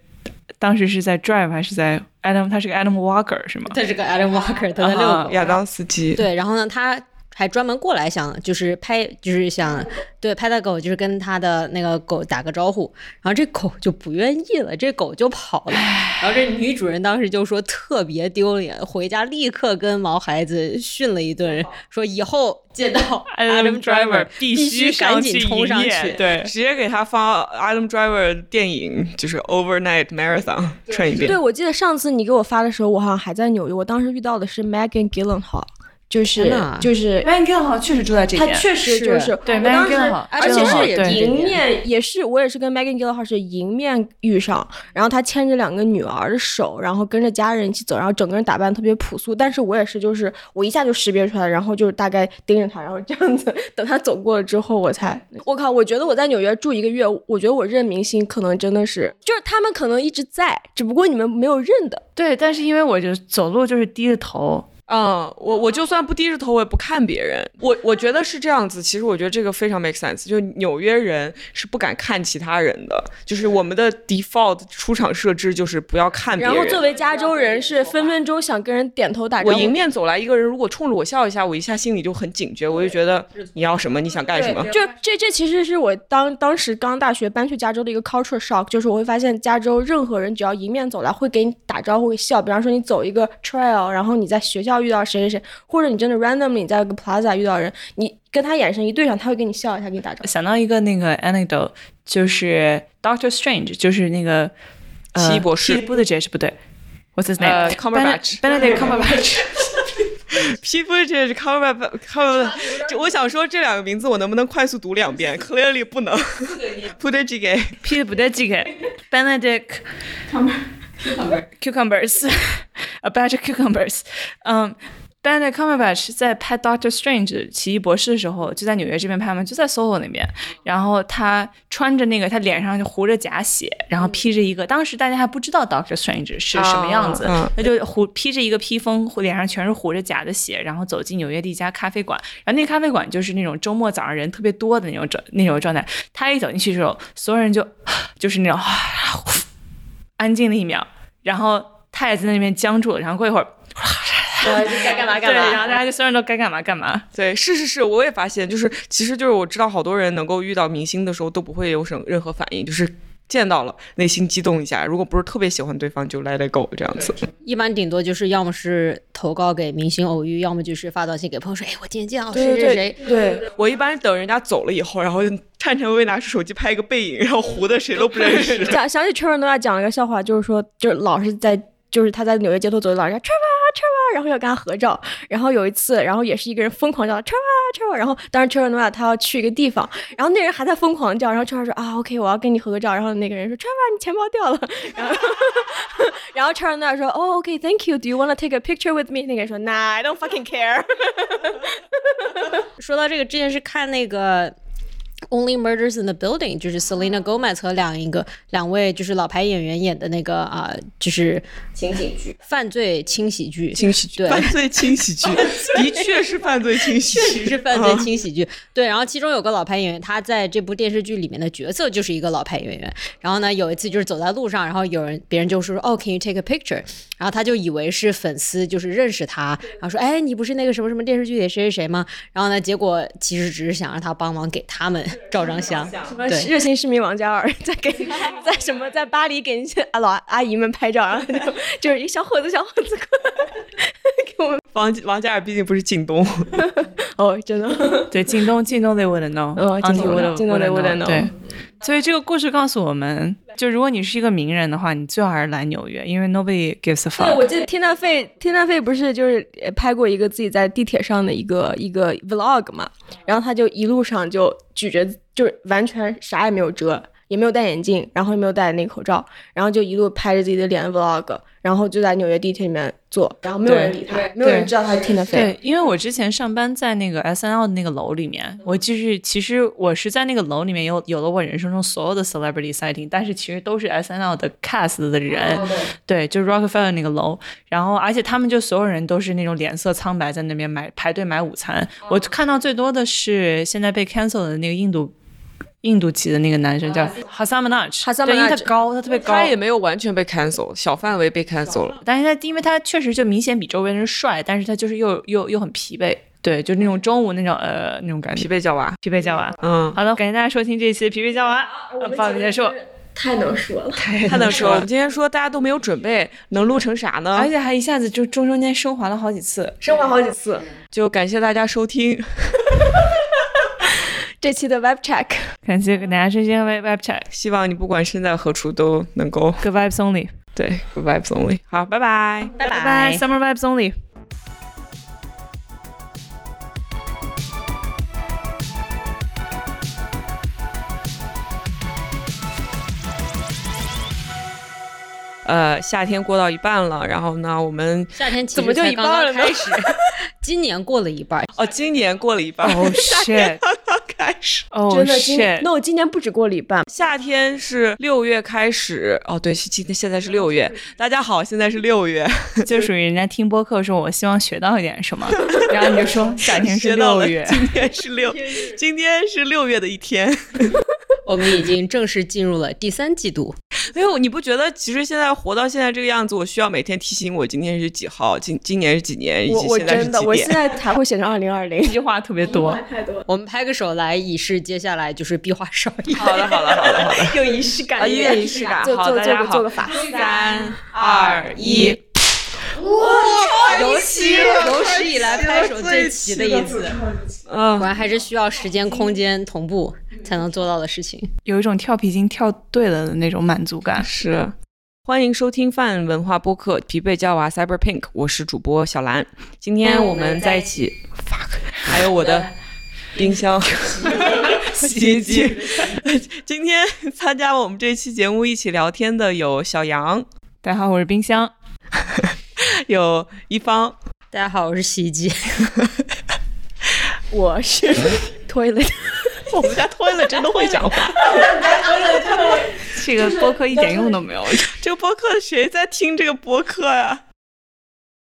当时是在 Drive 还是在 Adam？他是个 Adam Walker 是吗？他是个 Adam Walker，他在遛狗。亚当斯基，对，然后呢，他还专门过来想，就是拍，就是想对拍他狗，就是跟他的那个狗打个招呼，然后这狗就不愿意了，这狗就跑了。然后这女主人当时就说特别丢脸，回家立刻跟毛孩子训了一顿，说以后见到 Adam Driver 必须赶紧冲上去。对，直接给他发 Adam Driver 的电影，就是 Overnight Marathon 串一遍。对，我记得上次你给我发的时候，我好像还在纽约。我当时遇到的是 Megan Gyllenhaal，就是就是 Van g a l 好像确实住在这边。他确实就是是对 Megan 时 Gyllenhaal，而且是迎面也是我也是跟 Megan Gyllenhaal 是迎面遇上，然后他牵着两个女儿的手，然后跟着家人一起走，然后整个人打扮特别朴素，但是我也是就是我一下就识别出来，然后就是大概盯着他，然后这样子等他走过了之后，我才我靠，我觉得我在纽约住一个月，我觉得我认明星可能真的是就是他们可能一直在，只不过你们没有认的。对，但是因为我就走路就是低着头，嗯，我我就算不低着头，我也不看别人。我我觉得是这样子。其实我觉得这个非常 make sense。就纽约人是不敢看其他人的，就是我们的 default 出场设置就是不要看别人。然后作为加州人是分分钟想跟人点头打招呼。我迎面走来一个人，如果冲着我笑一下，我一下心里就很警觉，我就觉得你要什么，你想干什么。就这这其实是我当当时刚大学搬去加州的一个 culture shock，就是我会发现加州任何人只要迎面走来会给你打招呼会笑，比方说你走一个 trail，然后你在学校遇到谁谁谁，或者你真的 randomly 你在一个 plaza 遇到人，你跟他眼神一对上，他会跟你笑一下，给你打招呼。想到一个那个 anecdote，就是 Doctor Strange，就是那个呃奇异博士奇异博士是不对，What's his 呃 name？，Cumberbatch。Benedict Cumberbatch。People 这是 Cumberbatch Cumber，这我想说这两个名字我能不能快速读两遍？Clearly 不能。p u t g a Peter 不对，这个 Benedict cucumbers a batch of cucumbers。嗯，Benedict Cumberbatch 在拍 Doctor Strange 奇异博士的时候，就在纽约这边拍嘛，就在 SOHO 那边。然后他穿着那个，他脸上就糊着假血，然后披着一个，当时大家还不知道 Doctor Strange 是什么样子，他就糊披着一个披风，脸上全是糊着假的血，然后走进纽约的一家咖啡馆。然后那个咖啡馆就是那种周末早上人特别多的那种状那种状态。他一走进去的时候，所有人就 就是那种 安静了一秒，然后他也在那边僵住了，然后过一会儿。该干嘛对，然后大家就所有人都该干嘛干嘛。对，是是是，我也发现，就是其实就是我知道好多人能够遇到明星的时候都不会有什么任何反应，就是见到了内心激动一下，如果不是特别喜欢对方就 let it go 这样子。一般顶多就是要么是投稿给明星偶遇，要么就是发短信给朋友说，哎，我今天见到谁谁谁。对，我一般等人家走了以后，然后颤颤巍巍拿出手机拍一个背影，然后糊的谁都不认识。想想起 Trevor Noah 讲了一个笑话，就是说，就是老是在，就是他在纽约街头走，老是叫 Trevor Trevor，然后要跟他合照。然后有一次，然后也是一个人疯狂叫 Trevor Trevor，然后当时 Trevor Noah 他要去一个地方，然后那人还在疯狂叫，然后车尔说啊 OK，我要跟你合个照。然后那个人说车尔你钱包掉了，然后然后 Trevor Noah 说哦 OK，Thank you，Do you want to take a picture with me？那个人说 Nah，I don't fucking care。说到这个，之前是看那个。Only Murders in the Building，就是 Selena Gomez 和两一个两位就是老牌演员演的那个啊、就是情景剧。犯罪轻喜剧，轻喜剧，对犯罪轻喜剧，的确是犯罪轻喜剧，确实是犯罪轻喜剧。对，然后其中有个老牌演员，他在这部电视剧里面的角色就是一个老牌演员。然后呢，有一次就是走在路上，然后有人别人就说：“哦，Can you take a picture？” 然后他就以为是粉丝，就是认识他，然后说：“哎，你不是那个什么什么电视剧里谁谁谁吗？”然后呢，结果其实只是想让他帮忙给他们照张相。什么对。热心市民王嘉尔 在给 在什么在巴黎给那些老阿姨们拍照，然后就就是一个小伙子小伙子过来 给我们王王嘉尔毕竟不是靳东，哦，真的对，靳东，靳东 they wouldn't know，哦靳东 Auntie 靳东 they wouldn't know 对，所以这个故事告诉我们，就如果你是一个名人的话，你最好还是来纽约，因为 nobody gives a，fuck。我记得天大费天大费不是就是拍过一个自己在地铁上的一个一个 vlog 嘛，然后他就一路上就举着就是完全啥也没有遮。也没有戴眼镜，然后也没有戴那个口罩，然后就一路拍着自己的脸 vlog，然后就在纽约地铁里面坐，然后没有人理他，没有人知道他是 Tina Fey。对，因为我之前上班在那个 S N L 的那个楼里面，我就是其实我是在那个楼里面有有了我人生中所有的 celebrity sighting，但是其实都是 S N L 的 cast 的人，对，就是 Rockefeller 那个楼，然后而且他们就所有人都是那种脸色苍白，在那边买排队买午餐。我看到最多的是现在被 cancel 的那个印度。印度籍的那个男生叫 Hasan Minaj，Hasan 对因为他 Minaj 高，他特别高，他也没有完全被 cancel，小范围被 cancel 了。但是他因为他确实就明显比周围人帅，但是他就是又又又很疲惫，对，就那种中午那种呃那种感觉，疲惫叫娃，疲惫叫娃。嗯，好的，感谢大家收听这一期的疲惫叫娃，呃报告结束。太能说了。太能说了，我们今天说大家都没有准备，能录成啥呢？而？且还一下子就中中间升华了好几次，升华好几次。就感谢大家收听，这期的 Web Check，感谢给大家收听 Web Chat，希望你不管身在何处都能够 Good Vibes Only，对 Good vibes only。好，拜拜。拜拜。拜，Summer Vibes Only。呃，夏天过到一半了，然后呢，我们夏天怎么就一半了呢？开始，今年过了一半，哦，今年过了一半，Oh shit！开始。哦真的今那我今年不止过了一半，夏天是六月开始，哦，对，是今天现在是六月。大家好，现在是六月，就属于人家听播客说，我希望学到一点什么，然后你就说夏天是学到了六月，今天是六，今天是六月的一天。我们已经正式进入了第三季度。没有，你不觉得其实现在活到现在这个样子，我需要每天提醒我今天是几号，今今年是几年，以我我及现在是真的，几我现？在才会写成二零二零这。句话特别多。太多，我们拍个手来以示接下来就是壁画少一。好的，好的，好的，好的。有仪式感，啊，音乐仪式感，做好，做做个大家好，做个法。三二一，有史有史以来拍手最齐的一次，嗯果，然还是需要时间、空间同步才能做到的事情。有一种跳皮筋跳对了的那种满足感。是。欢迎收听泛文化播客《疲惫娇娃 Cyber Pink》，我是主播小兰。今天我们在一起，fuck，还有我的冰箱、洗衣机。今天参加我们这期节目一起聊天的有小杨，大家好，我是冰箱。有一方，大家好，我是洗衣机。我是 toilet，我们家 toilet 真的会讲话。这个播客一点用都没有。这个播客谁在听这个播客呀？